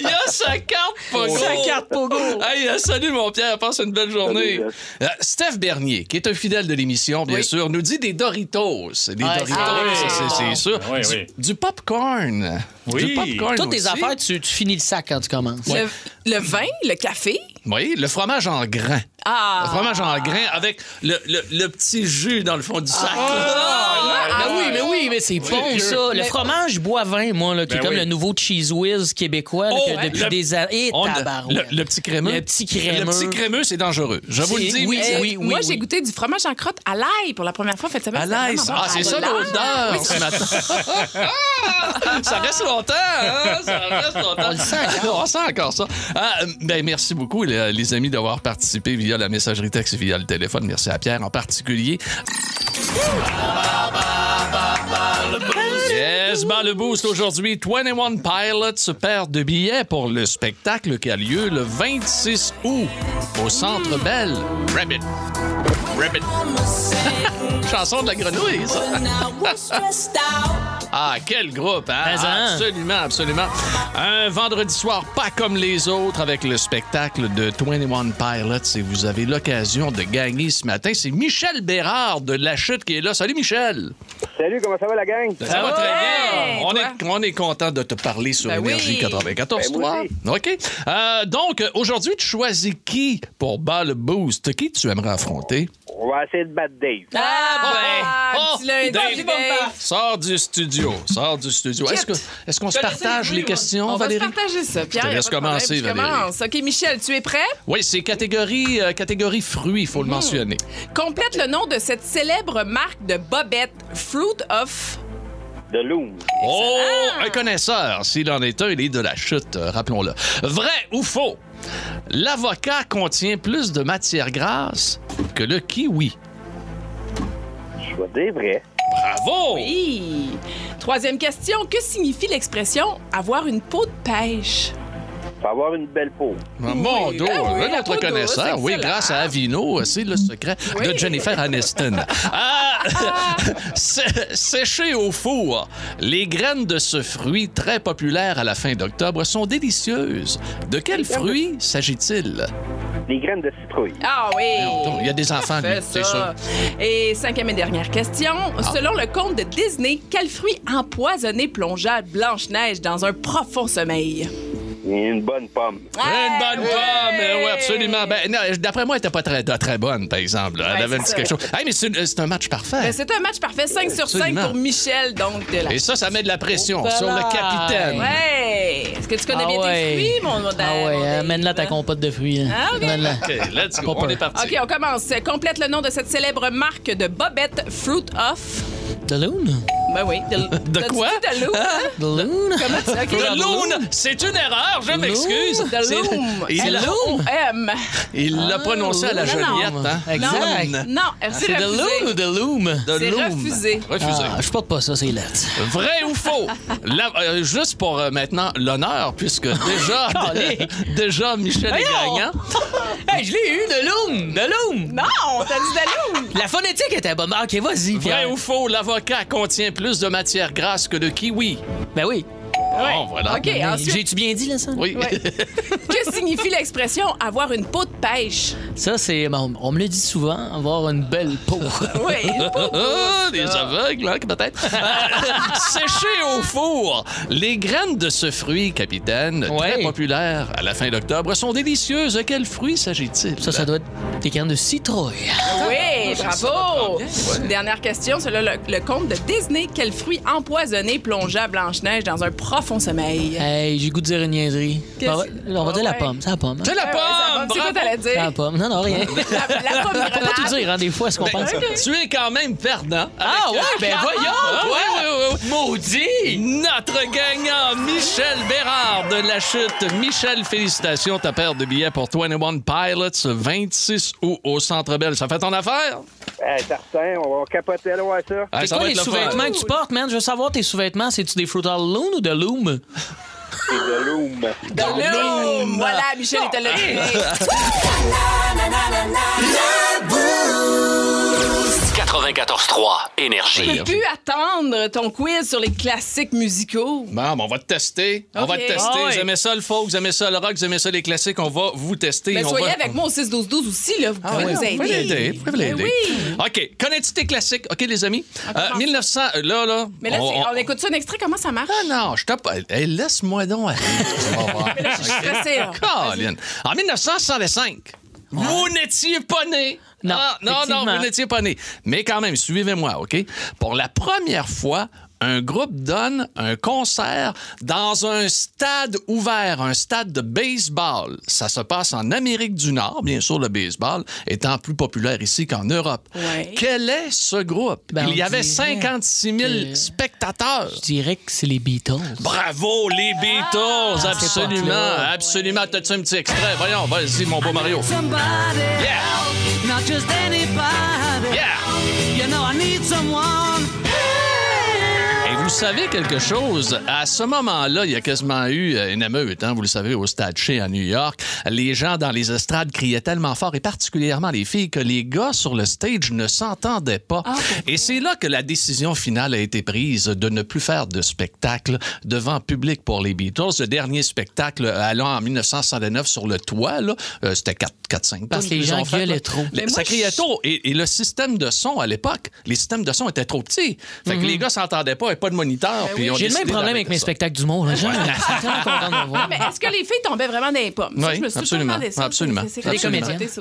Il a sa carte pogo. Sa carte Pogo. Hey, euh, salut mon Pierre, passe une belle journée. Salut, Euh, Steph Bernier, qui est un fidèle de l'émission, bien Oui. sûr, nous dit des Doritos. Des Ah, Doritos, ah c'est- sûr. Oui, du, du popcorn. Oui. Toutes tes aussi. affaires, tu, tu finis le sac quand tu commences. Le, le vin, le café? Oui, le fromage en grain. Ah! Le fromage en grain avec le, le- le petit jus dans le fond du sac. Ah, oui, mais oui, mais c'est bon, ça. Le fromage bois vin, moi, là, qui Ben est comme oui. le nouveau cheese whiz québécois, là, Oh, que ouais. depuis Le- des années. Tabarouette. le, le petit crémeux. Le petit crémeux. Le petit crémeux, c'est dangereux. Je vous le dis. oui, oui, oui, Moi, oui. j'ai goûté du fromage en crotte à l'ail pour la première fois cette semaine. À bon. Ah, c'est ça l'ail. l'odeur ce matin. ça reste longtemps, hein? Ça reste longtemps. On le sent encore. On sent encore ça. Ah, euh, ben, merci beaucoup, les, les amis, d'avoir participé via la messagerie texte et via le téléphone. Merci à Pierre en particulier. Yes, ben le boost aujourd'hui. 21 Pilots perd de billets pour le spectacle qui a lieu le 26 août au Centre Bell. Rabbit. Rabbit. Chanson de la grenouille, ça. Ah, quel groupe, hein? Hein? Absolument, absolument. Un vendredi soir pas comme les autres avec le spectacle de 21 Pilots et vous avez l'occasion de gagner ce matin. C'est Michel Bérard de La Chute qui est là. Salut, Michel. Salut, comment ça va, la gang? Ça va très bien. On toi? est, on est content de te parler sur Ben Énergie oui. 94 Ben, aussi. OK. Euh, donc, aujourd'hui, tu choisis qui pour bas le boost? Qui tu aimerais affronter? On va essayer de battre Dave. Ah, ben, Oh, Dave. Dave. Sors du studio. Sors du studio. Est-ce qu'on se partage les questions, On va se Valérie? partager ça. Pierre, te laisse commencer, Je Valérie. commence. OK, Michel, tu es prêt? Oui, c'est catégorie, euh, catégorie fruits, il faut le mentionner. Complète le nom de cette célèbre marque de bobettes, Fruit of... De Loom. Oh, un connaisseur. S'il en est un, il est de la chute, euh, rappelons-le. Vrai ou faux? L'avocat contient plus de matière grasse que le kiwi. Je vais dire vrai. Bravo! Oui. Troisième question. Que signifie l'expression « avoir une peau de pêche Faut avoir une belle peau. Ah, Mon Oui, dos, ah oui, un la autre peau connaisseur. Oui, grâce à Avino, c'est le secret Oui. de Jennifer Aniston. Ah, au four, les graines de ce fruit très populaire à la fin d'octobre sont délicieuses. De quel fruit s'agit-il? Les graines de citrouille. ». Ah oui. Il y a des enfants, lui, c'est sûr. ça. Et cinquième et dernière question. Selon le conte de Disney, quel fruit empoisonné plongea Blanche-Neige dans un profond sommeil? Une bonne pomme. Une bonne pomme, euh, oui, absolument. Ben, D'après moi, elle n'était pas très, très bonne, par exemple. Elle Ouais, avait un petit quelque chose. Hey, mais c'est un match parfait. Ben, c'est un match parfait, 5 sur 5 Absolument. pour Michel, donc de la. Et ça, ça met de la pression Oh, sur le capitaine. Ouais! Est-ce que tu connais Ah bien ouais. tes fruits, mon modèle? Ah ouais, amène-la ta compote de fruits. hein. Ah, ok. Amène-la. OK, let's go. Pas On peur. est parti. OK, on commence. Complète le nom de cette célèbre marque de bobettes Fruit Off. De Loon? Ben oui. De, quoi? dit De Loon, hein? De Loon? Comment tu. De Loon, c'est une erreur, je m'excuse. De Loom. Il l'a- il l'a prononcé à la non. Joliette. Hein? Exact. Non, c'est C'est de. Loon ou de Loom? De C'est Loom. refusé. Refusé. Ah, je porte pas ça, c'est lettre. Vrai ou faux? La- euh, juste pour euh, maintenant l'honneur, puisque déjà, déjà Michel est gagnant. Hey, je l'ai eu, de Loom! De Loom! Non, t'as dit de Loom. La phonétique était bonne. OK, vas-y, Vrai ou faux, l'avocat contient plus de matière grasse que le kiwi. Ben oui. Bon, voilà. OK, ensuite, J'ai-tu bien dit, là, ça? Oui. Ouais. que signifie l'expression avoir une peau de pêche? Ça, c'est... bon, on me le dit souvent, avoir une belle peau. Oui, une peau. Ah, des aveugles, hein, peut-être. Euh, Séché au four. Les graines de ce fruit, capitaine, très Ouais. populaire à la fin d'octobre, sont délicieuses. De quel fruit s'agit-il? Ça, ça doit être des graines de citrouille. Oui, bravo. Ouais. Dernière question, là le, le conte de Disney. Quel fruit empoisonné plongea Blanche-Neige dans un profond sommeil? Hey, j'ai goût de dire une niaiserie. Qu'est-ce- On va, on va dire la pomme. C'est la pomme. hein? C'est la Ouais, ouais, pomme! C'est quoi t'allais C'est la dire? pomme. Non, non, rien. La, la pomme On peut pas tout dire, hein, des fois, ce qu'on Ben, pense. Tu es quand même perdant. Ah avec, ouais, euh, ben voyons, Ah, ouais, ouais. Maudit! Notre gagnant, Michel Bérard de la chute. Michel, félicitations. Ta paire de billets pour 21 Pilots, 26 août au Centre Bell. Ça fait ton affaire? Eh, certain, on va capoter là, ouais, ça. Ah, C'est ça quoi va les être le fun. sous-vêtements que tu portes, man? Je veux savoir tes sous-vêtements. C'est-tu des Fruit of the Loom ou de Loom? C'est de Loom. De l'eau. Voilà, Michel était là. 94.3 Énergie. Je peux plus attendre ton quiz sur les classiques musicaux. Bon, ben, on va te tester. On va te tester. Ah ouais. Vous aimez ça le folk, vous aimez ça le rock, vous aimez ça les classiques. On va vous tester. Mais on soyez va... avec moi au 6-12-12 aussi, là. Vous Ah pouvez oui, nous vous pouvez aider. l'aider. Vous pouvez l'aider. Ben oui. OK. Connais-tu tes classiques? OK, les amis? comment Euh, ça? 1900, euh, là, là. Mais là, c'est- on écoute ça un extrait, comment ça marche? Ah non, je tape. Hey, laisse-moi donc aller. Voir. Je suis stressée, là. Colin. En 1965, vous n'étiez pas né. Non, Ah, non, non, vous n'étiez pas né. Mais quand même, suivez-moi, OK? Pour la première fois, un groupe donne un concert dans un stade ouvert, un stade de baseball. Ça se passe en Amérique du Nord, bien sûr, le baseball étant plus populaire ici qu'en Europe. Ouais. Quel est ce groupe? Ben, Il y avait dirait 56 000 que- spectateurs. Je dirais que c'est les Beatles. Bravo, les Beatles! Ah, absolument, cette époque-là. absolument. T'as-tu un petit extrait? Voyons, vas-y, mon beau Mario. Yeah! Not just anybody. Yeah! You know I need someone. Vous savez quelque chose? À ce moment-là, il y a quasiment eu euh, une émeute, hein, vous le savez, au Stade Shea à New York. Les gens dans les estrades criaient tellement fort, et particulièrement les filles, que les gars sur le stage ne s'entendaient pas. Et c'est là que la décision finale a été prise de ne plus faire de spectacle devant public pour les Beatles. Le dernier spectacle allant en 1969 sur le toit, euh, c'était 4-5 Parce que les gens gueulaient trop. Ça moi, criait trop. Et, et le système de son à l'époque, les systèmes de son étaient trop petits. Fait que les gars s'entendaient pas, et pas de moniteur. ont J'ai le même problème avec mes ça. spectacles d'humour. là. Genre, je suis tellement content de voir. Mais est-ce que les filles tombaient vraiment dans les pommes? Ça, Oui, je me suis absolument. ça. absolument.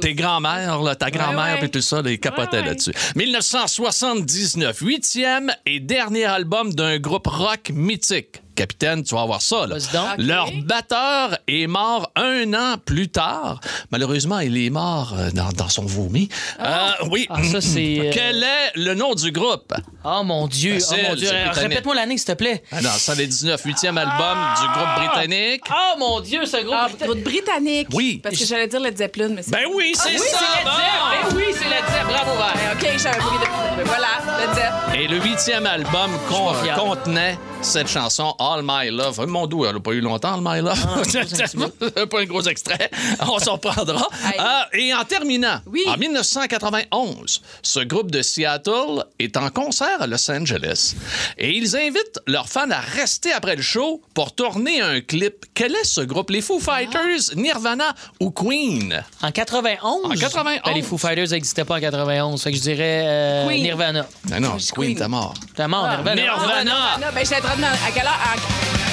Tes grands-mères, là, ta grand-mère, puis tout ça, les capotaient là-dessus. 1979, huitième et dernier album d'un groupe rock mythique. Capitaine, tu vas voir ça. Là. Leur batteur est mort un an plus tard. Malheureusement, il est mort euh, dans, dans son vomi. Euh, oui. Ah, ça, c'est, euh, Quel est le nom du groupe? Oh mon Dieu, oh mon Dieu. Répète-moi l'année, s'il te plaît. Ah non, 119, huitième album du groupe britannique. Oh mon Dieu, ce groupe. Ah, groupe britannique. Oui. Parce que j'allais dire Led Zeppelin, mais c'est. Ben oui, c'est oui, ça! c'est Led. Ben oui, c'est Led Zepp. Bravo, Val. Ben, OK, je savais pas ben Voilà, Led Zepp. Et le huitième album con- contenait cette chanson All My Love. Mon doux, elle n'a pas eu longtemps, All My Love. pas un gros extrait. On s'en prendra. Ah, et en terminant, Oui. en 1991, ce groupe de Seattle est en concert à Los Angeles. Et ils invitent leurs fans à rester après le show pour tourner un clip. Quel est ce groupe? Les Foo Fighters, Nirvana ou Queen? En 91? En 91. Ben, les Foo Fighters n'existaient pas en 91. Fait que je dirais euh, Queen. Nirvana. Ben non, Queen, t'es mort. T'es mort, Ah, Nirvana. Nirvana! Non, ben, j'étais en train de. À quelle heure? À-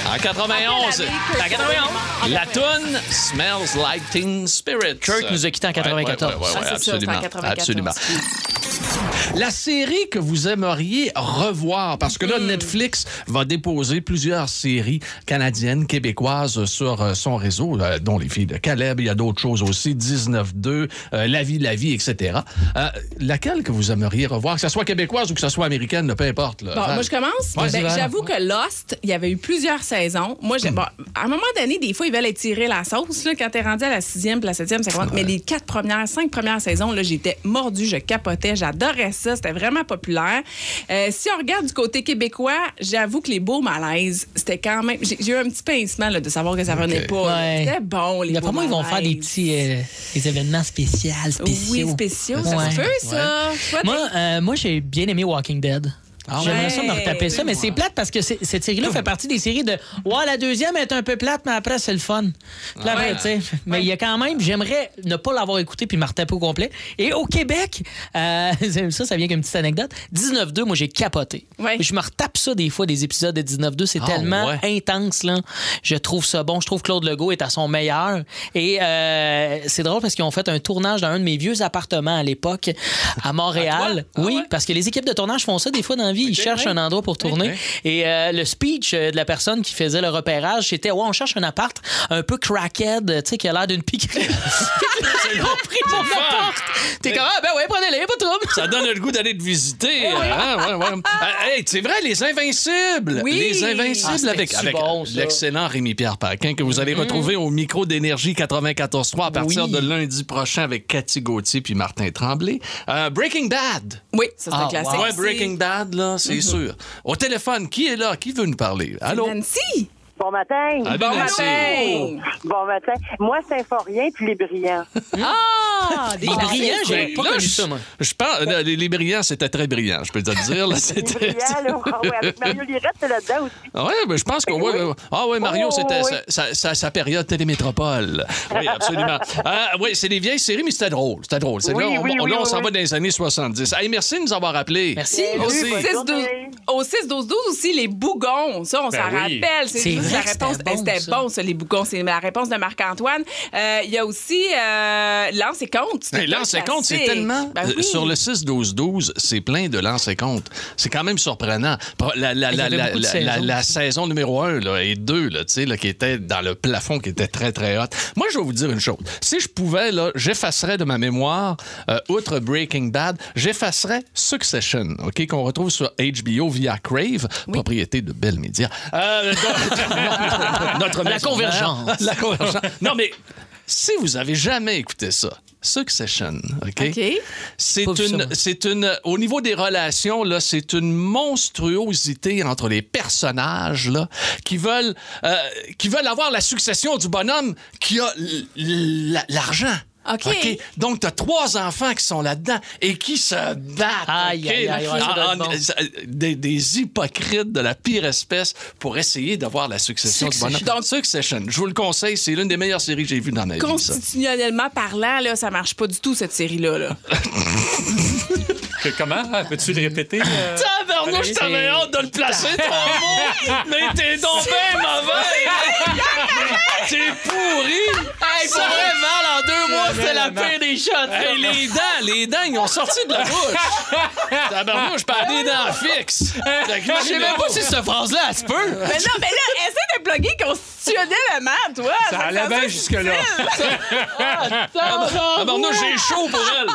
En 91. En 91. La tune Smells Like Teen Spirit. Kurt nous a quittés en 94. Ouais, ouais, ouais, ouais, Ah, ça, absolument. c'est en 94. absolument. La série que vous aimeriez revoir, parce que là, Hmm. Netflix va déposer plusieurs séries canadiennes, québécoises sur euh, son réseau, euh, dont Les filles de Caleb, il y a d'autres choses aussi, 19-2, euh, La vie, la vie, etc. Euh, laquelle que vous aimeriez revoir, que ce soit québécoise ou que ce soit américaine, peu importe. là. Bon, moi, je commence. Ben. J'avoue que Lost, il y avait eu plusieurs saisons. Moi, j'ai- bon, à un moment donné, des fois, ils veulent étirer la sauce. Là, quand t'es rendu à la sixième, puis la septième, ça commence. Mais les quatre premières, cinq premières saisons, là, j'étais mordue, je capotais, j'adorais ça. C'était vraiment populaire. Euh, si on regarde du côté québécois, j'avoue que les beaux malaises, c'était quand même. J'ai eu un petit pincement là, de savoir que ça revenait pas. Ouais. C'était bon, les beaux D'après moi, ils vont faire des petits euh, des événements spéciaux, spéciaux. Oui, spéciaux, ça se peut, ça. Moi, euh, moi j'ai bien aimé Walking Dead. J'aimerais ouais. ça me retaper ça, mais c'est plate parce que cette série-là fait partie des séries de Ouais, la deuxième est un peu plate, mais après, c'est le fun. Là, Ouais. ben, tu sais, Mais il y a quand même, j'aimerais ne pas l'avoir écouté puis me retaper au complet. Et au Québec, euh, ça, ça vient qu'une petite anecdote. 19-2, moi, j'ai capoté. Ouais. Je me retape ça des fois, des épisodes de 19-2. C'est Ah, tellement ouais. intense, là. Je trouve ça bon. Je trouve que Claude Legault est à son meilleur. Et euh, c'est drôle parce qu'ils ont fait un tournage dans un de mes vieux appartements à l'époque à Montréal. Ah, oui, parce que les équipes de tournage font ça des fois dans vie. Ils cherchent un endroit pour tourner. Et euh, le speech euh, de la personne qui faisait le repérage, c'était Ouais, on cherche un appart un peu crackhead, tu sais, qui a l'air d'une piquerie. J'ai compris mon le fun. appart. T'es comme Ah, ben ouais, prenez-les, pas de trouble. Ça donne le goût d'aller te visiter. hein, ouais, ouais. Euh, hey, c'est vrai, les Invincibles. Oui. Les Ah, Invincibles c'était avec, avec bon, l'excellent Rémi-Pierre Paquin que vous allez retrouver au micro d'énergie 94.3 à partir Oui. de lundi prochain avec Cathy Gauthier puis Martin Tremblay. Euh, Breaking Bad. Oui, ça, c'est Ah, un classique. Ouais, Breaking Bad, là, c'est sûr. Au téléphone, qui est là? Qui veut nous parler? Allô? Nancy! Bon matin. Bon Nancy? matin! Bon matin. Moi, Symphorien puis les brillants. Ah! Des Les brillants, j'ai Ben, pas là, connu je- ça, moi. Je pense, euh, les, les brillants, c'était très brillant, je peux te le dire. Là, Les c'était... brillants, là. Ah ouais, avec Mario Lirette, c'est là-dedans aussi. Oui, mais je pense que ouais, ouais, ouais. Ah oui, Mario, Oh, c'était oui. sa, sa- sa- sa période télémétropole. Oui, absolument. Ah, oui, c'est des vieilles séries, mais c'était drôle. C'était drôle. C'est- Oui, là, on, oui, on- oui, là, on oui, s'en oui. va dans les années 70. Hey, merci de nous avoir appelés. Merci. Au Merci. 6-12 au 6-12-12 aussi, les bougons. Ça, on Ben s'en oui. rappelle. C'est la réponse. c'était bon, ça. bon, ça, les bougons. C'est la réponse de Marc-Antoine. Euh, Il y a aussi euh, Lance et Compte. Hey, Lance et compte, c'est tellement. Ben euh, oui. Sur le 6-12-12, c'est plein de lance et compte. C'est quand même surprenant. La, saison numéro 1 là, et 2, là, tu sais, là, qui était dans le plafond, qui était très, très haute. Moi, je vais vous dire une chose. Si je pouvais, j'effacerais de ma mémoire, euh, outre Breaking Bad, j'effacerais Succession, OK, qu'on retrouve sur HBO via Crave, propriété de Bell Media. Euh, donc, notre La convergence. La convergence. Non, mais si vous avez jamais écouté ça, Succession, OK? C'est une, moi. c'est une, au niveau des relations là, c'est une monstruosité entre les personnages là, qui veulent, euh, qui veulent avoir la succession du bonhomme qui a l'argent. OK. Donc, tu as trois enfants qui sont là-dedans et qui se battent. Aïe, OK? aïe, aïe, En- en- bon. des, des hypocrites de la pire espèce pour essayer d'avoir la succession du bonhomme. Succession. Donc, Succession, je vous le conseille, c'est l'une des meilleures séries que j'ai vues dans ma vie. Constitutionnellement parlant, là, ça marche pas du tout, cette série-là. Là. Comment? Ah, Peux-tu le répéter? euh? Tabarnouche, t'avais hâte de le placer, ton mot! Mais t'es donc bien mauvais! T'es pourri! Hey, pour vrai, Val, en deux mois, c'était la pire des shots. Hey, les dents, les dents, ils ont sorti de la bouche! Tabarnouche, pas des dents fixes! Fait que Je sais même pas si cette phrase-là, elle se peut. Mais non, mais là, essaie de plugger constitutionnellement, toi. Ça allait fait bien ça jusque-là. Tabarnouche, j'ai chaud pour elle!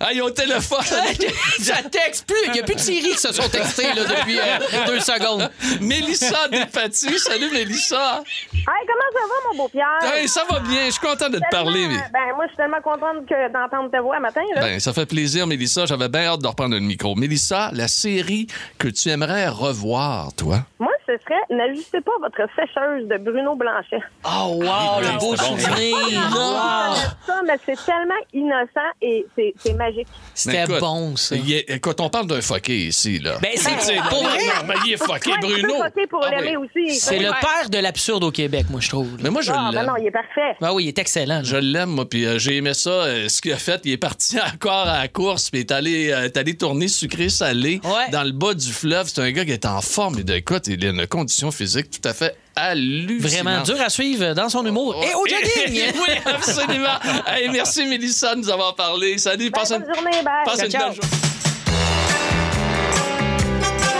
Hey, au téléphone! Ça texte plus. Il n'y a plus de séries qui se sont textées là, depuis euh, deux secondes. Mélissa Despatie, salut Mélissa! Hey, comment ça va, mon beau Pierre? Hey, ça va bien, je suis content de te parler. mais- Ben, moi, je suis tellement contente que d'entendre ta voix matin, là. Ben, ça fait plaisir, Mélissa. J'avais bien hâte de reprendre le micro. Mélissa, la série que tu aimerais revoir, toi? Moi, ce serait N'ajustez pas votre sécheuse de Bruno Blanchet. Oh, wow, le beau bon, ça. souvenir. Connais ça, mais c'est tellement innocent et c'est c'est magique. C'était bon, ça. est- écoute, on parle d'un fucké ici, là. Ben, c'est pour vrai. mais il est fucké, Bruno. pour Ah l'aimer oui. aussi. C'est le père de l'absurde au Québec, moi, je trouve. Mais moi, je Ah, ben non, il est parfait. Ah oui, il est excellent. Je l'aime, moi, puis euh, j'ai aimé ça. euh, ce qu'il a fait, il est parti encore à la course, puis il est allé, euh, est allé tourner sucré-salé Ouais. dans le bas du fleuve. C'est un gars qui est en forme. Et de- écoute, il a une condition physique tout à fait hallucinante. Vraiment dur à suivre dans son humour. Et au jogging! oui, absolument. Hey, merci, Mélissa, de nous avoir parlé. Salut, passe une, Bonne journée, bye. passe une Ciao, belle journée.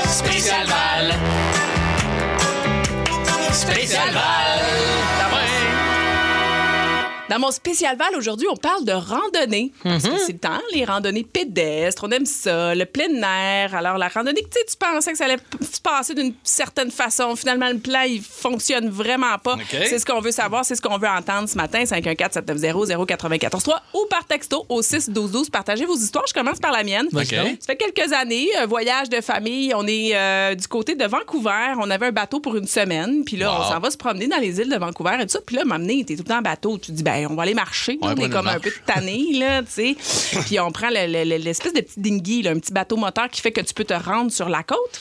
Spécial Val. Spécial Val. Dans mon spécial Val, aujourd'hui, on parle de randonnée. Parce que c'est le temps, les randonnées pédestres, on aime ça, le plein air. Alors, la randonnée, tu sais, tu pensais que ça allait se passer d'une certaine façon. Finalement, le plan, il fonctionne vraiment pas. C'est ce qu'on veut savoir, c'est ce qu'on veut entendre ce matin, 514-790-0943 ou par texto au 61212. Partagez vos histoires. Je commence par la mienne. Ça fait quelques années, euh, voyage de famille. On est euh, du côté de Vancouver. On avait un bateau pour une semaine. Puis là, Wow. on s'en va se promener dans les îles de Vancouver et tout ça. Puis là, m'amener, t'es tout le temps en bateau. Tu te dis, ben, on va aller marcher. là. On est comme un peu tanné, là, tu sais. Puis on prend le- le- le- l'espèce de petit dinghy, là, un petit bateau moteur qui fait que tu peux te rendre sur la côte.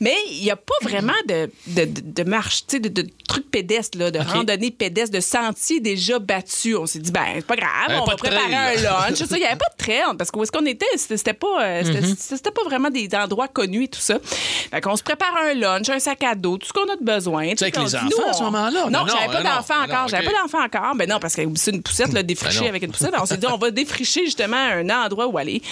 Mais il n'y a pas vraiment de, de, de- de marche, tu sais, de, trucs pédestres, là, de randonnée pédestre, de sentiers déjà battus. On s'est dit, ben, c'est pas grave, on pas va préparer un lunch. Il n'y avait pas de trail, parce que où est-ce qu'on était, c'était pas, euh, c'était Mm-hmm. pas vraiment des endroits connus et tout ça. Fait qu'on se prépare un lunch, un sac à dos, tout ce qu'on a de besoin. Tu sais, avec les enfants nous, à ce moment-là? Non, Ben non, j'avais pas ben d'enfants ben encore. J'avais pas d'enfants encore. Ben non, parce que c'est une poussette, là, défricher Ben non. avec une poussette. On s'est dit, on va défricher justement un endroit où aller.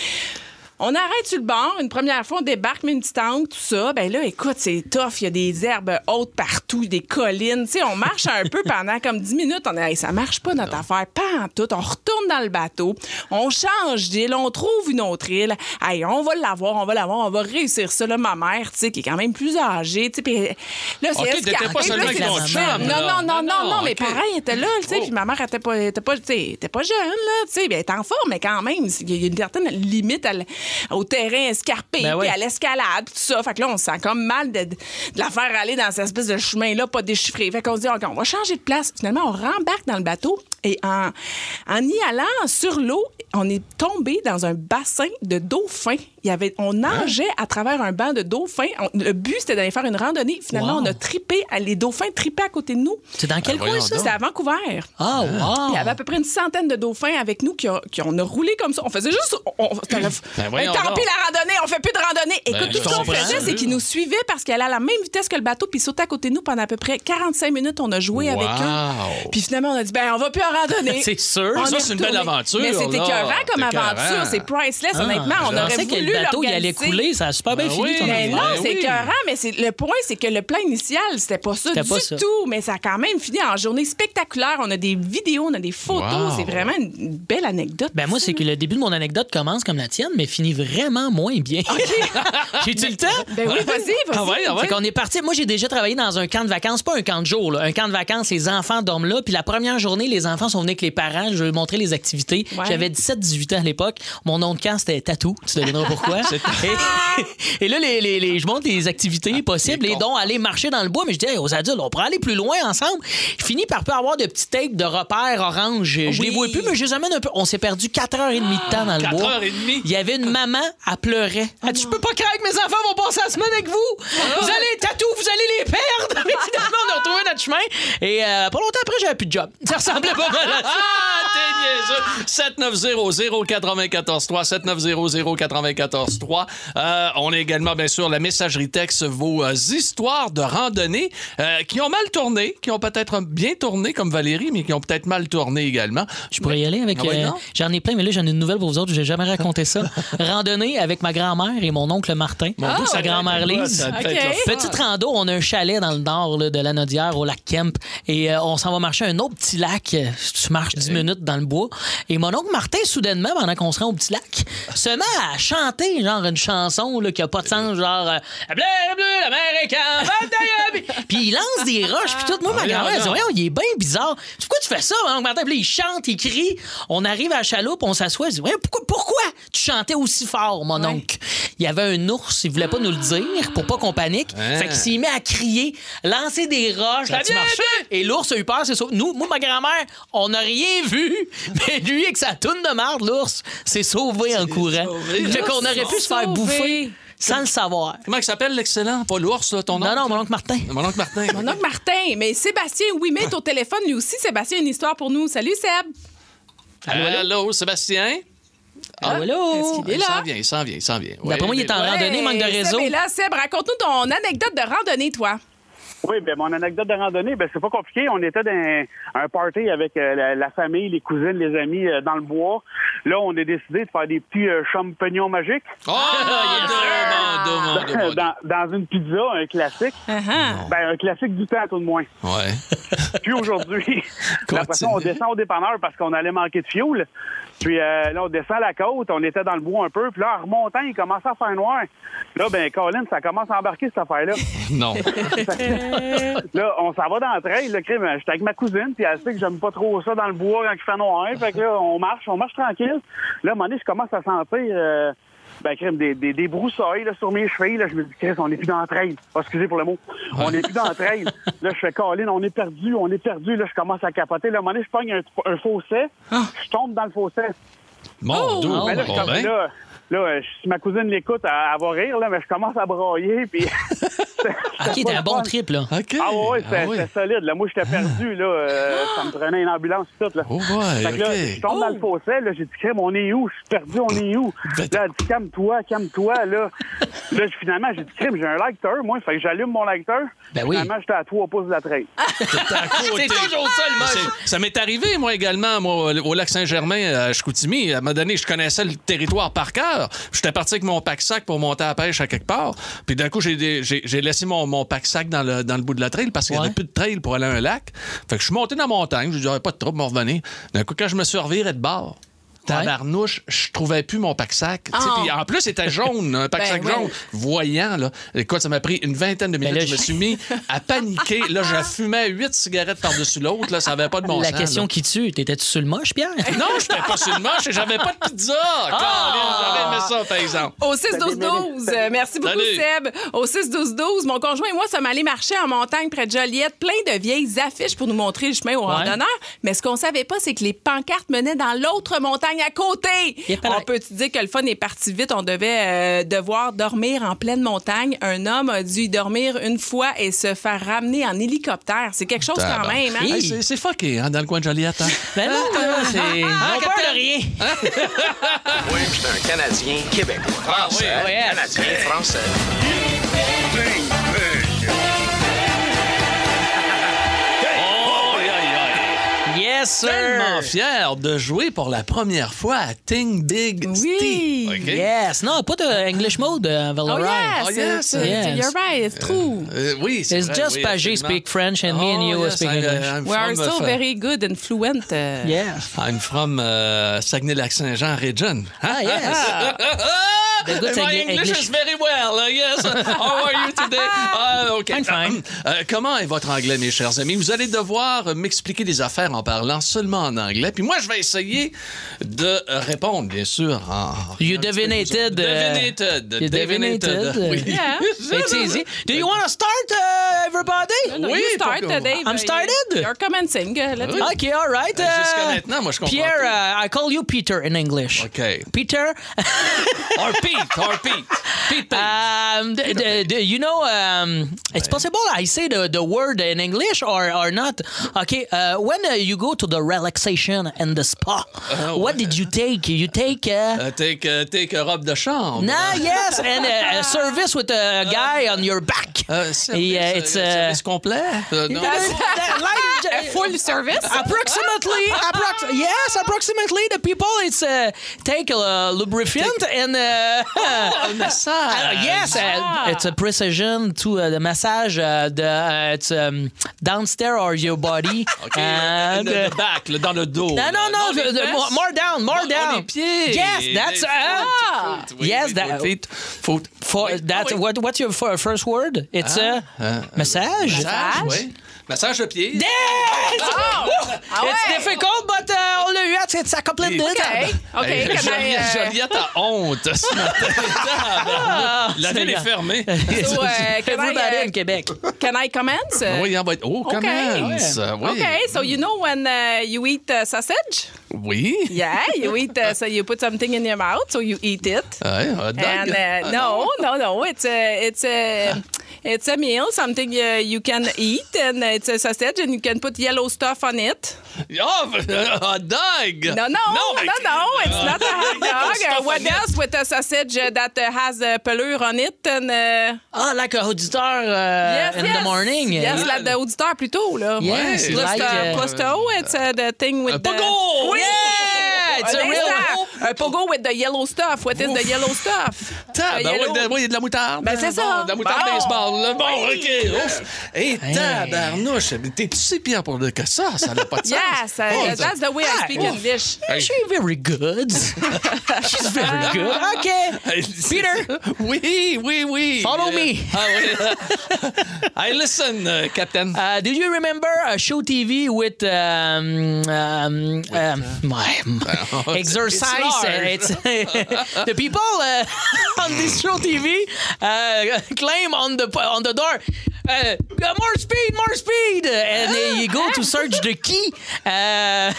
On arrête sur le bord. Une première fois, on débarque, met une petite ancre, tout ça. Ben là, écoute, c'est tough. Il y a des herbes hautes partout, des collines. Tu sais, on marche un peu pendant comme 10 minutes. On est, Hey, ça marche pas notre affaire. Pas en tout. On retourne dans le bateau. On change d'île. On trouve une autre île. Hey, on va l'avoir, on va l'avoir. On va réussir ça. Là, ma mère, tu sais, qui est quand même plus âgée. Tu sais, puis là, c'est OK, elle qui t'étais a- pas là, seulement avec ton chum. Non, non, non, non, Non, mais pareil, était là, tu sais. Puis ma mère, était pas, était pas, était pas jeune, là, tu sais. Elle était en forme, mais quand même, il y a une certaine limite à au terrain escarpé, Ben puis à l'escalade, tout ça. Fait que là, on se sent comme mal de, de la faire aller dans cette espèce de chemin-là, pas déchiffré. Fait qu'on se dit, OK, on va changer de place. Finalement, on rembarque dans le bateau et en, en y allant sur l'eau, on est tombé dans un bassin de dauphins. Il y avait, on nageait à travers un banc de dauphins. On- le but, c'était d'aller faire une randonnée. Finalement, Wow. on a trippé, les dauphins trippaient à côté de nous. C'est dans quel Ben coin, ça? C'était à Vancouver. Ah, wow! Il y avait à peu près une centaine de dauphins avec nous qui, a- qui on a roulé comme ça. On faisait juste. On, on- c'était Ben tant pis la randonnée, on fait plus de randonnée. Écoute, Ben, tout ce qu'on faisait, c'est qu'ils nous suivaient parce qu'elle allait à la même vitesse que le bateau, puis ils sautaient à côté de nous pendant à peu près 45 minutes. On a joué avec eux. Puis finalement, on a dit, ben, on va plus en randonnée. C'est sûr. On Ça, est c'est une belle aventure, Mais c'est là. écœurant comme aventure. C'est priceless, Ah, honnêtement. On aurait voulu bateau, il allait couler. Ça a super bien Ben fini, oui. ton Mais affaire. non, Ben c'est oui. écœurant, mais c'est, le point, c'est que le plan initial, c'était pas ça C'était du pas ça. tout. Mais ça a quand même fini en journée spectaculaire. On a des vidéos, on a des photos. Wow. C'est vraiment une belle anecdote. Ben moi, c'est que le début de mon anecdote commence comme la tienne, mais finit vraiment moins bien. J'ai-tu le temps? Ben oui, vas-y, vas-y. Ah ouais, ah ouais. Fait qu'on est parti. Moi, j'ai déjà travaillé dans un camp de vacances, pas un camp de jour, là. un camp de vacances. Les enfants dorment là. Puis la première journée, les enfants sont venus avec les parents. Je vais leur montrer les activités. Ouais. J'avais 17-18 ans à l'époque. Mon nom de camp, c'était Tatou. Tu devineras pourquoi. et, et là, les, les- les- je montre les activités possibles, et dont aller marcher dans le bois. Mais je dis hey, aux adultes, on pourrait aller plus loin ensemble. Je finis par peu avoir de petits tapes de repères orange. Je Oui. les vois plus, mais je les amène un peu. On s'est perdu 4h30 de temps dans le bois. heures et demie? Il y avait une maman, elle pleurait. Elle dit Je peux pas que mes enfants vont passer la semaine avec vous. Vous allez tatou, vous allez les perdre. Mais finalement, on a retrouvé notre chemin. Et euh, pas longtemps après, j'avais plus de job. Ça ressemblait pas mal à ça. Ah, t'es niaiseux. 7900-943, 7900-943. Euh, on a également, bien sûr, la messagerie texte, vos euh, histoires de randonnée euh, qui ont mal tourné, qui ont peut-être bien tourné, comme Valérie, mais qui ont peut-être mal tourné également. Je pourrais y aller avec. Ah ouais, euh, non? j'en ai plein, mais là, j'en ai une nouvelle pour vous autres. J'ai jamais raconté ça. Randonnée avec ma grand-mère et mon oncle Martin. Mon sa grand-mère Lise. Petite rando, on a un chalet dans le nord là, de la Nodière, au lac Kemp. Et euh, on s'en va marcher un autre petit lac. Tu marches 10 minutes dans le bois. Et mon oncle Martin, soudainement, pendant qu'on se rend au petit lac, se met à chanter genre une chanson là, qui a pas de sens, genre euh, Bleu, bleu, l'Américain. Puis il lance des roches, puis tout. Moi, ma Ah, grand-mère, elle dit. Voyons, il est bien bizarre. Pourquoi tu fais ça, oncle Martin? Puis là, il chante, il crie. On arrive à la chaloupe, on s'assoit. Il dit Voyons, pourquoi, pourquoi tu chantais aussi fort, mon oncle? Il y avait un ours, il voulait pas nous le dire pour pas qu'on panique. Hein? Fait qu'il s'est mis à crier, lancer des roches. Ça marché? Et l'ours a eu peur, c'est ça. Nous, moi, ma grand-mère, on n'a rien vu. Mais lui, avec sa toune de marde, l'ours, s'est sauvé en courant. sauvé. Fait qu'on aurait pu se faire bouffer sans le savoir. Comment il s'appelle l'excellent? Pas l'ours, là, ton nom? Non, non, mon oncle Martin. Mon oncle Martin. Mon oncle Martin, mais Sébastien Ouimet est au téléphone, lui aussi. Sébastien une histoire pour nous. Salut, Seb. Allô, Sébastien? Allô, allô? Est-ce qu'il est Il là? s'en vient, il s'en vient, il s'en vient. D'après moi, il est en Ouais, randonnée, manque de réseau. Seb est là, Seb, raconte-nous ton anecdote de randonnée, toi. Oui, ben mon anecdote de randonnée, ben c'est pas compliqué. On était dans un party avec euh, la, la famille, les cousines, les amis euh, dans le bois. Là, on a décidé de faire des petits euh, champignons magiques. Oh, demande. dans, dans une pizza, un classique. Ben, un classique du temps, tout de moins. Ouais. Puis aujourd'hui, après ça, on descend au dépanneur parce qu'on allait manquer de fioul. Puis euh, là, on descend la côte, on était dans le bois un peu. Puis là, en remontant, il commençait à faire noir. Là, ben, Colin, ça commence à embarquer cette affaire-là. Non. là, on s'en va dans le trail, le crime. J'étais avec ma cousine, puis elle sait que j'aime pas trop ça dans le bois quand il fait noir. Fait que là, on marche, on marche tranquille. Là, à un moment donné, je commence à sentir. euh, ben, crème, des, des, des broussailles là, sur mes chevilles. Là, je me dis, Chris, on n'est plus dans le trail. Oh, excusez pour le mot. On n'est plus dans le trail. Là, je fais Colin, on est perdu, on est perdu. Là, je commence à capoter. Là, à un moment donné, je pogne un, un fossé. Je tombe dans le fossé. Mon Dieu. Ben là, je Bon, comme- ben. là, là, euh, si ma cousine l'écoute, elle, elle va rire, là, mais je commence à brailler. Puis... OK, t'as un bon trip, là. OK. Ah ouais, c'était Ah ouais. c'était solide. Là, moi, j'étais perdu. Là, euh, Ça me prenait une ambulance et tout. Là. Oh boy, Fait que là, OK. je tombe dans le fossé. Là, j'ai dit, crème, on est où? Je suis perdu, on est où? Ben, Là, elle dit, calme-toi, calme-toi. Là, là finalement, j'ai dit, crème, j'ai un lecteur, moi. Fait que j'allume mon lecteur. Ben oui. Finalement, j'étais à 3 pouces de la traîne. C'est toujours ça, le. C'est- Ça m'est arrivé, moi, également, moi, au lac Saint-Germain, à Chicoutimi. À un moment donné, je connaissais le territoire par cœur. J'étais parti avec mon pack-sac pour monter à la pêche à quelque part. Puis d'un coup, j'ai laissé mon, mon pack-sac dans le, dans le bout de la trail parce qu'il n'y Ouais. avait plus de trail pour aller à un lac. Fait que je suis monté dans la montagne. Je dit, pas de trouble, m'en revenir. D'un coup, quand je me suis reviré de bord, Tabarnouche, je trouvais plus mon pack-sac. Oh. Puis en plus, c'était jaune, un pack-sac Ben jaune. Voyant, là. Écoute, ça m'a pris une vingtaine de minutes. Ben là, je me je- suis mis à paniquer. Là, je fumais huit cigarettes par-dessus l'autre. Là, ça avait pas de bon La sens, question là. qui tue, t'étais-tu sur le moche, Pierre? Non, j'étais pas sur le manche et j'avais pas de pizza. Colin, J'aurais aimé ça, par exemple. Au 6-12-12, euh, merci beaucoup, Salut. Seb. Au 6-12-12, mon conjoint et moi sommes allés marcher en montagne près de Joliette, plein de vieilles affiches pour nous montrer le chemin aux Ouais. randonneurs. Mais ce qu'on savait pas, c'est que les pancartes menaient dans l'autre montagne à côté. On peut te dire que le fun est parti vite. On devait euh, devoir dormir en pleine montagne. Un homme a dû y dormir une fois et se faire ramener en hélicoptère. C'est quelque chose quand même. Hein? Hey, c'est- c'est fucké, hein, dans le coin de Joliette. hein? Ben non, là, c'est. On peur de rien. Oui, je suis un Canadien québécois. Français, oui, oui. Canadien, français. Yes, sir. Tellement fier de jouer pour la première fois à Ting Big Oui. OK? Yes. Non, pas de English mode, euh, Oh, Valerie. yes, Oh, yes. it's- Yes. You're right, it's true. Euh, oui, c'est It's vrai, just oui, Pagé speak French and me and Oh, you yes, speak English. I'm We are so uh, very good and fluent. uh, Yeah. I'm from uh, Saguenay-Lac-Saint-Jean region. Ah, yes. The good My English- English, is very well, uh, yes. How are you today? Ah, OK. I'm fine. Euh, comment est votre anglais, mes chers amis? Vous allez devoir m'expliquer des affaires en parlant seulement en anglais. Puis moi, je vais essayer de répondre, bien sûr, en... You divinated. uh, Divinated. You divinated. Oui. Yeah. It's easy. Do you want to start, uh, everybody? No, Oui, you start, uh, Dave. I'm started? You're commencing. Uh, let's Okay, all right. Euh, Jusqu'à uh, maintenant, moi, je comprends Pierre, uh, I call you Peter in English. OK. Peter, Or Pete, or Pete. Pete Page. um, d- d- d- you know, um, it's possible I say the, the word in English or, or not. Okay, uh, when uh, you go to the relaxation and the spa, Uh, what did you take? You take. Uh, Uh, take, uh, take a robe de chambre. Nah, yes, and uh, a service with a guy on your back. Uh, service, Yeah, uh, it's, uh, service complet? Uh, non. That- that- like- Full service? approximately, approx- yes, approximately. The people it's uh, take a lubrifiant and uh, Oh, massage. uh, yes, uh, it's a precision to uh, the massage. Uh, the uh, it's um, downstairs or your body. OK, and, in the uh, back, dans le dos. no, no, no, the- the- more, more down, more Oh, down. les pieds. Yes, that's uh, oui, yes, that- foot, for Oui. that's Ah, what what's your fir- first word? It's Ah, a ah, massage? Massage, oui. Massage de pied. Yes! Ah It's ouais. difficult, but uh, all the it's it's a complete Hey. it. OK. OK. Hey, Joliette, uh, Joliette a honte ce matin. La ville est fermée. so, uh, can I, in uh, Quebec. can I commence? Oui, on va être. Oh, Okay. commence. Oui. Okay, so you know when uh, you eat uh, sausage? Oui. Yeah, you eat, uh, so you put something in your mouth, so you eat it. Ouais, hot dog. And uh, Ah, no, no, no, it's a, it's a, It's a meal, something uh, you can eat, and it's a sausage, and you can put yellow stuff on it. Oh, hot dog! No, no, no, mais- no, it's not a hot dog. Uh, what else with a sausage uh, that uh, has a pelure on it? And, uh, Ah, like a auditeur uh, in the morning. Yes, Yeah. like the auditeur plutôt, là. Yes, plus, like, the, uh, plus the O, it's uh, the thing with Un the... pogo! Oui! Yeah, it's a Un real-. Un pogo with the yellow stuff. What is the yellow stuff? Tab, The ben oui, il y a de la moutarde. Ben, c'est ça. Bon, de la moutarde Bon. baseball. Là. Bon, Oui. OK. Ouf. Hé, tabarnouche. T'es-tu si pire pour le que ça? Ça n'a pas de sens. Yes, uh, Oh, that's the way I speak Ouf. English. Hey. She's very good. She's very good. OK. Peter. Oui, oui, oui. Follow me. Ah oui. hey, listen, uh, Captain. Uh, do you remember a show TV with um, um, um, my, exercise? It's uh, It's, the people uh, on this show TV uh, claim on the on the door. Uh, more speed, more speed, and uh, you go to search the key uh,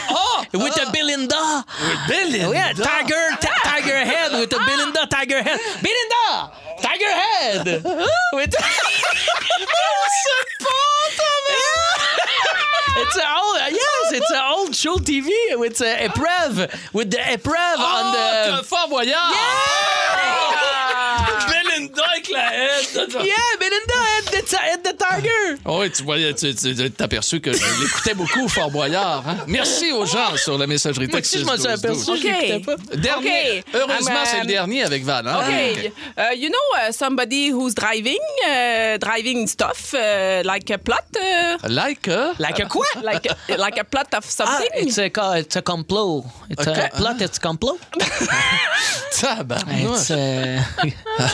with a Belinda. With Belinda? Oh, yeah, tiger, ti- tiger head with a Belinda tiger head. Belinda, tiger head. with It's an old, yes, it's an old show TV with uh, épreuve, with the épreuve on Oh, the. que Fort Boyard! Yeah! Belinda avec la haine. Yeah, Belinda had the, the tiger. Oh, Oui, tu voyais, tu tu- tu t'es aperçu que je l'écoutais beaucoup, Fort Boyard. hein? Merci aux gens sur la messagerie Moi texte. aussi, je m'en suis 6 12 12. aperçu, je l'écoutais pas. Dernier. OK. Heureusement, I'm, c'est le um, dernier avec Val. hein? Okay, uh, you know uh, somebody who's driving, uh, driving stuff uh, like a plot, uh, Like, uh, Like a quoi? like a, like a plot of Ah, something? it's a, it's a complot. It's Okay. a plot, it's complot. tabarnouche. It's, uh,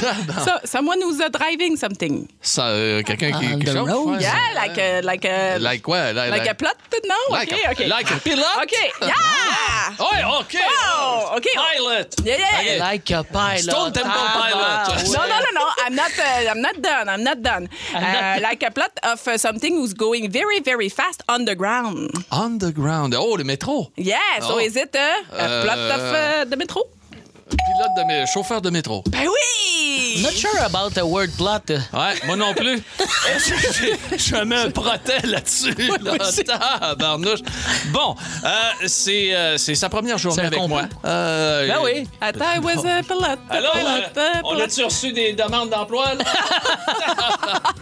Tabarnouche. so, someone who's uh, driving something. Ça, euh, quelqu'un qui, On qui the road? Yeah, like a like a Like quoi? Like, like a plot. No, Like okay, a, okay, Like a pilot? okay, yeah. Ouais, OK. Oh, okay. Pilot. Yeah, yeah. Okay. like a pilot. Stone Temple Ah, Pilot. ouais. No, no, no, no. I'm not. Uh, I'm not done. I'm not done. not Uh, like a plot of uh, something who's going very, very fast underground. Underground. Oh, le métro. Yeah. So Oh. is it uh, a plot of uh, the metro? Pilote de mé- chauffeur de métro. Ben oui. Not sure about the word plot. Ouais, moi non plus. je, je me protège là-dessus. Là. Tabarnouche. Bon, euh, c'est euh, c'est sa première journée C'est un avec complot. moi. Euh, Ben oui. I thought I was a pilot. Alors, pilot, euh, uh, on pilot. a-tu reçu des demandes d'emploi? là?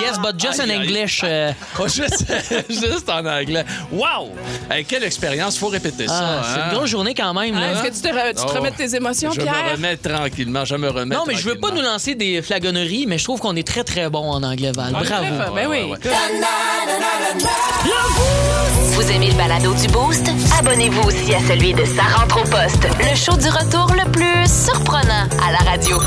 Yes, but just in Aïe, aïe. English. uh, Oh, juste, juste en anglais. Wow! Hey, quelle expérience, faut répéter ça. ah, c'est hein? une grosse journée quand même. Ah, là. Est-ce que tu te, re- tu te Oh. remets de tes Je Pierre? me remets tranquillement, je me remets Non, mais je veux pas nous lancer des flagonneries, mais je trouve qu'on est très, très bon en anglais, Val. Ah, Bravo. Ben oui. ouais. Vous aimez le balado du Boost? Abonnez-vous aussi à celui de Sa rentre au poste, le show du retour le plus surprenant à la radio.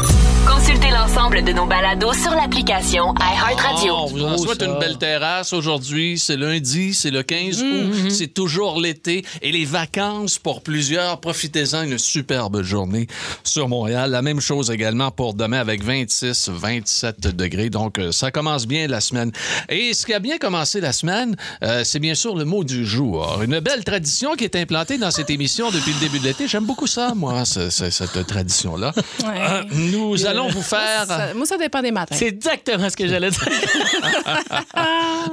Consultez l'ensemble de nos balados sur l'application iHeartRadio. Oh, on vous en souhaite une belle terrasse aujourd'hui. C'est lundi, c'est le 15 Mm-hmm. août. C'est toujours l'été. Et les vacances pour plusieurs. Profitez-en une superbe journée sur Montréal. La même chose également pour demain avec 26, 27 degrés. Donc, euh, ça commence bien la semaine. Et ce qui a bien commencé la semaine, euh, c'est bien sûr le mot du jour. Une belle tradition qui est implantée dans cette émission depuis le début de l'été. J'aime beaucoup ça, moi, ce- ce- cette tradition-là. Ouais. Euh, nous allons vous faire... Ça- moi, ça dépend des matins. C'est exactement ce que j'allais dire.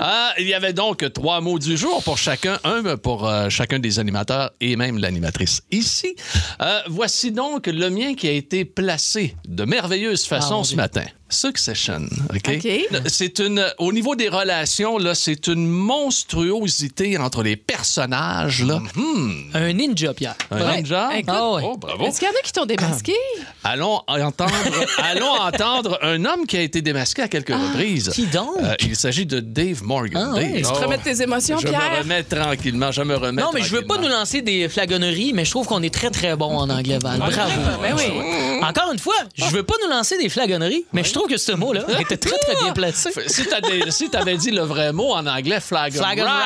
Ah, il y avait donc trois mots du jour pour chacun, un pour euh, chacun des animateurs et même l'animatrice ici. Euh, voici donc le mien qui a été placé de merveilleuse façon Ah, mon ce matin. Succession, OK? OK. C'est une, au niveau des relations, là, c'est une monstruosité entre les personnages, là. Hmm. Un ninja, Pierre. Un Ouais. ninja? Écoute, Ah ouais. Oh, bravo. Est-ce qu'il y en a qui t'ont démasqué? Allons entendre, allons entendre un homme qui a été démasqué à quelques reprises. Ah, qui donc? Euh, il s'agit de Dave Morgan. Ah. Tu te remets de tes émotions, Je Pierre? me remets tranquillement, je me remets Non, mais je veux pas nous lancer des flagonneries, mais je trouve qu'on est très, très bon en anglais, Val. Bravo. Ben oui. Encore une fois, je veux pas nous lancer des flagonneries, mais je trouve que ce mot-là était très, très bien placé. Si t'avais si dit le vrai mot en anglais, flag, Flag and.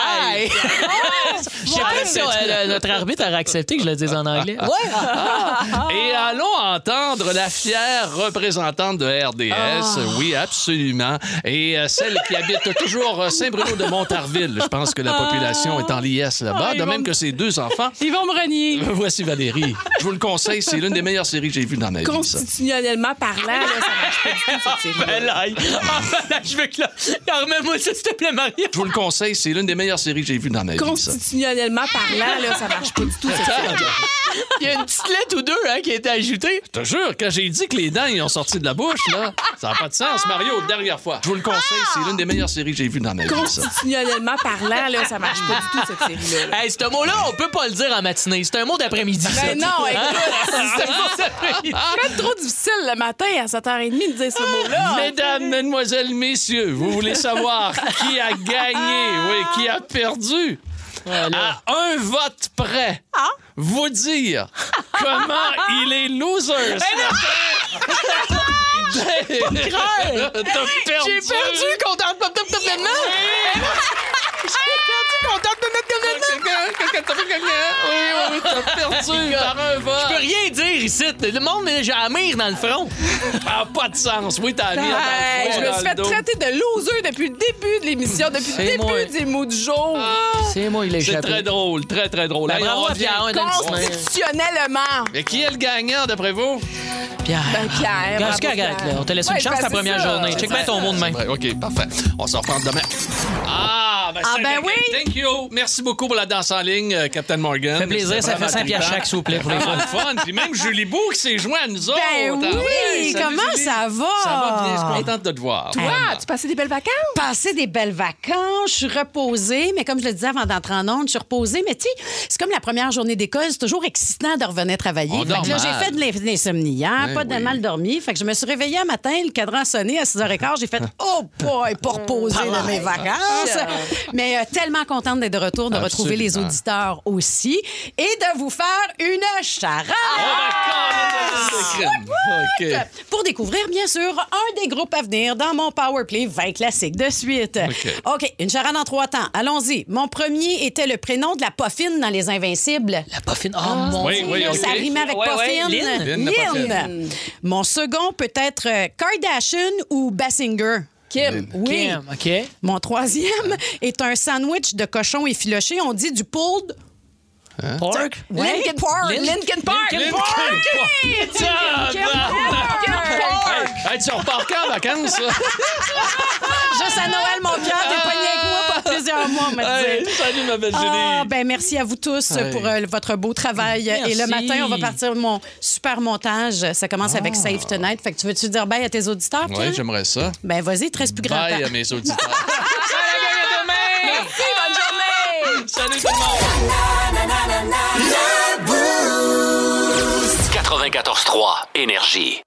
Je pas si euh, notre arbitre aurait accepté que je le dise en anglais. Ouais. Et allons entendre la fière représentante de RDS. Ah. Oui, absolument. Et euh, celle qui habite toujours euh, Saint-Bruno de Montarville. Je pense que la population est en liesse là-bas, Ah, de même me- que ses deux enfants. Ils vont me renier. Voici Valérie. Je vous le conseille, c'est l'une des meilleures séries que j'ai vues dans ma vie. Constitutionnellement parlant, là, ça marche pas cette série. Ben ah, ben là, je veux que là. Remets-moi ça, s'il te plaît, Mario. Je vous le conseille, c'est l'une des meilleures séries que j'ai vues dans ma vie. ça. Constitutionnellement parlant, là, ça marche pas du tout, cette série. Il y a une petite lettre ou deux hein, qui a été ajoutée. Je te jure, quand j'ai dit que les dents ils ont sorti de la bouche, là, ça n'a pas de sens, Mario, dernière fois. Je vous le conseille, c'est l'une des meilleures séries que j'ai vues dans ma vie. ça. Constitutionnellement parlant, là, ça marche pas du tout, cette série-là. Hey, ce mot-là, on peut pas le dire en matinée. C'est un mot d'après-midi. ça. Ben non, Hein? C'est un mot d'après-midi. C'est même trop difficile le matin à 7h30 de dire ce mot-là. Mesdames, mesdemoiselles, messieurs, vous voulez savoir qui a gagné, oui, qui a perdu? À un vote près, vous dire comment il est loser. J'ai perdu. contre Top Oui, oui, oui, t'as perdu par un vote. Je peux rien dire ici. Le monde, j'ai la mire dans le front. Ça n'a pas de sens. Oui, t'as mis Hey, je me suis fait traiter de loser depuis le début de l'émission, depuis le début moi. des mots du jour. C'est moi, il est C'est très drôle, très, très drôle. Ben, bravo on à revient. Pierre, dans le. Constitutionnellement. Mais qui est le gagnant, d'après vous? Pierre. Ben, Pierre. Pierre. là. On t'a laissé Ouais, une chance ben, la c'est première ça. journée. Check bien ton mot de main. Ouais, OK, parfait. On s'en reprend demain. Ah, ben, Ah, ben oui. Thank you. Merci beaucoup pour la danse en ligne, euh, Captain Morgan. Fait plaisir, ça fait vraiment 5 piastres trippant. chaque, s'il vous plaît, pour les fun. fun. Puis même Julie Beau qui s'est joint à nous autres. Ben Ah oui, ouais, salut, comment Julie. ça va? Ça va bien, je suis contente de te voir. Toi, tu passais des belles vacances? Passer des belles vacances, je suis reposée, mais comme je le disais avant d'entrer en onde, je suis reposée. Mais tu sais, c'est comme la première journée d'école, c'est toujours excitant de revenir travailler. On Fait dort que là, j'ai fait de l'in- l'insomnie, hein, Ben pas de oui. mal dormi. Fait que je me suis réveillée un matin, le cadran sonné à 6h15, j'ai fait Oh boy, pas reposée de mes vacances. Mais euh, tellement contente d'être de retour, de retrouver les auditeurs aussi et de vous faire une charade. OK. Pour découvrir, bien sûr, un des groupes à venir dans mon Powerplay 20 classiques de suite. OK. Une charade en trois temps. Allons-y. Mon premier était le prénom de la poffine dans Les Invincibles. La poffine? Oh, mon Oui, oui, OK. Ça rimait avec Ouais, ouais, poffine. Lynn. Lynn, la poffine. Mon second peut être euh, Kardashian ou Bassinger. Kim. Oui. Kim, OK. Mon troisième est un sandwich de cochon effiloché. On dit du pulled. Pork? Ouais, Linkin Park. Lynn- Linkin Park. Linkin Hey, tu repars quand en vacances, ça? Juste à Noël, mon cœur, t'es pogné avec moi plusieurs mois, on m'a Hey, dit. salut, ma belle Julie. Ah, ben merci à vous tous Hey. pour euh, votre beau travail. Merci. Et le matin, on va partir de mon super montage. Ça commence avec Save Tonight. Fait que tu veux-tu dire bye à tes auditeurs, Pierre? Oui, j'aimerais ça. Ben vas-y, il te reste plus grand Bye temps. à mes auditeurs. Merci, bonne journée. Salut tout le monde. 94.3 Énergie.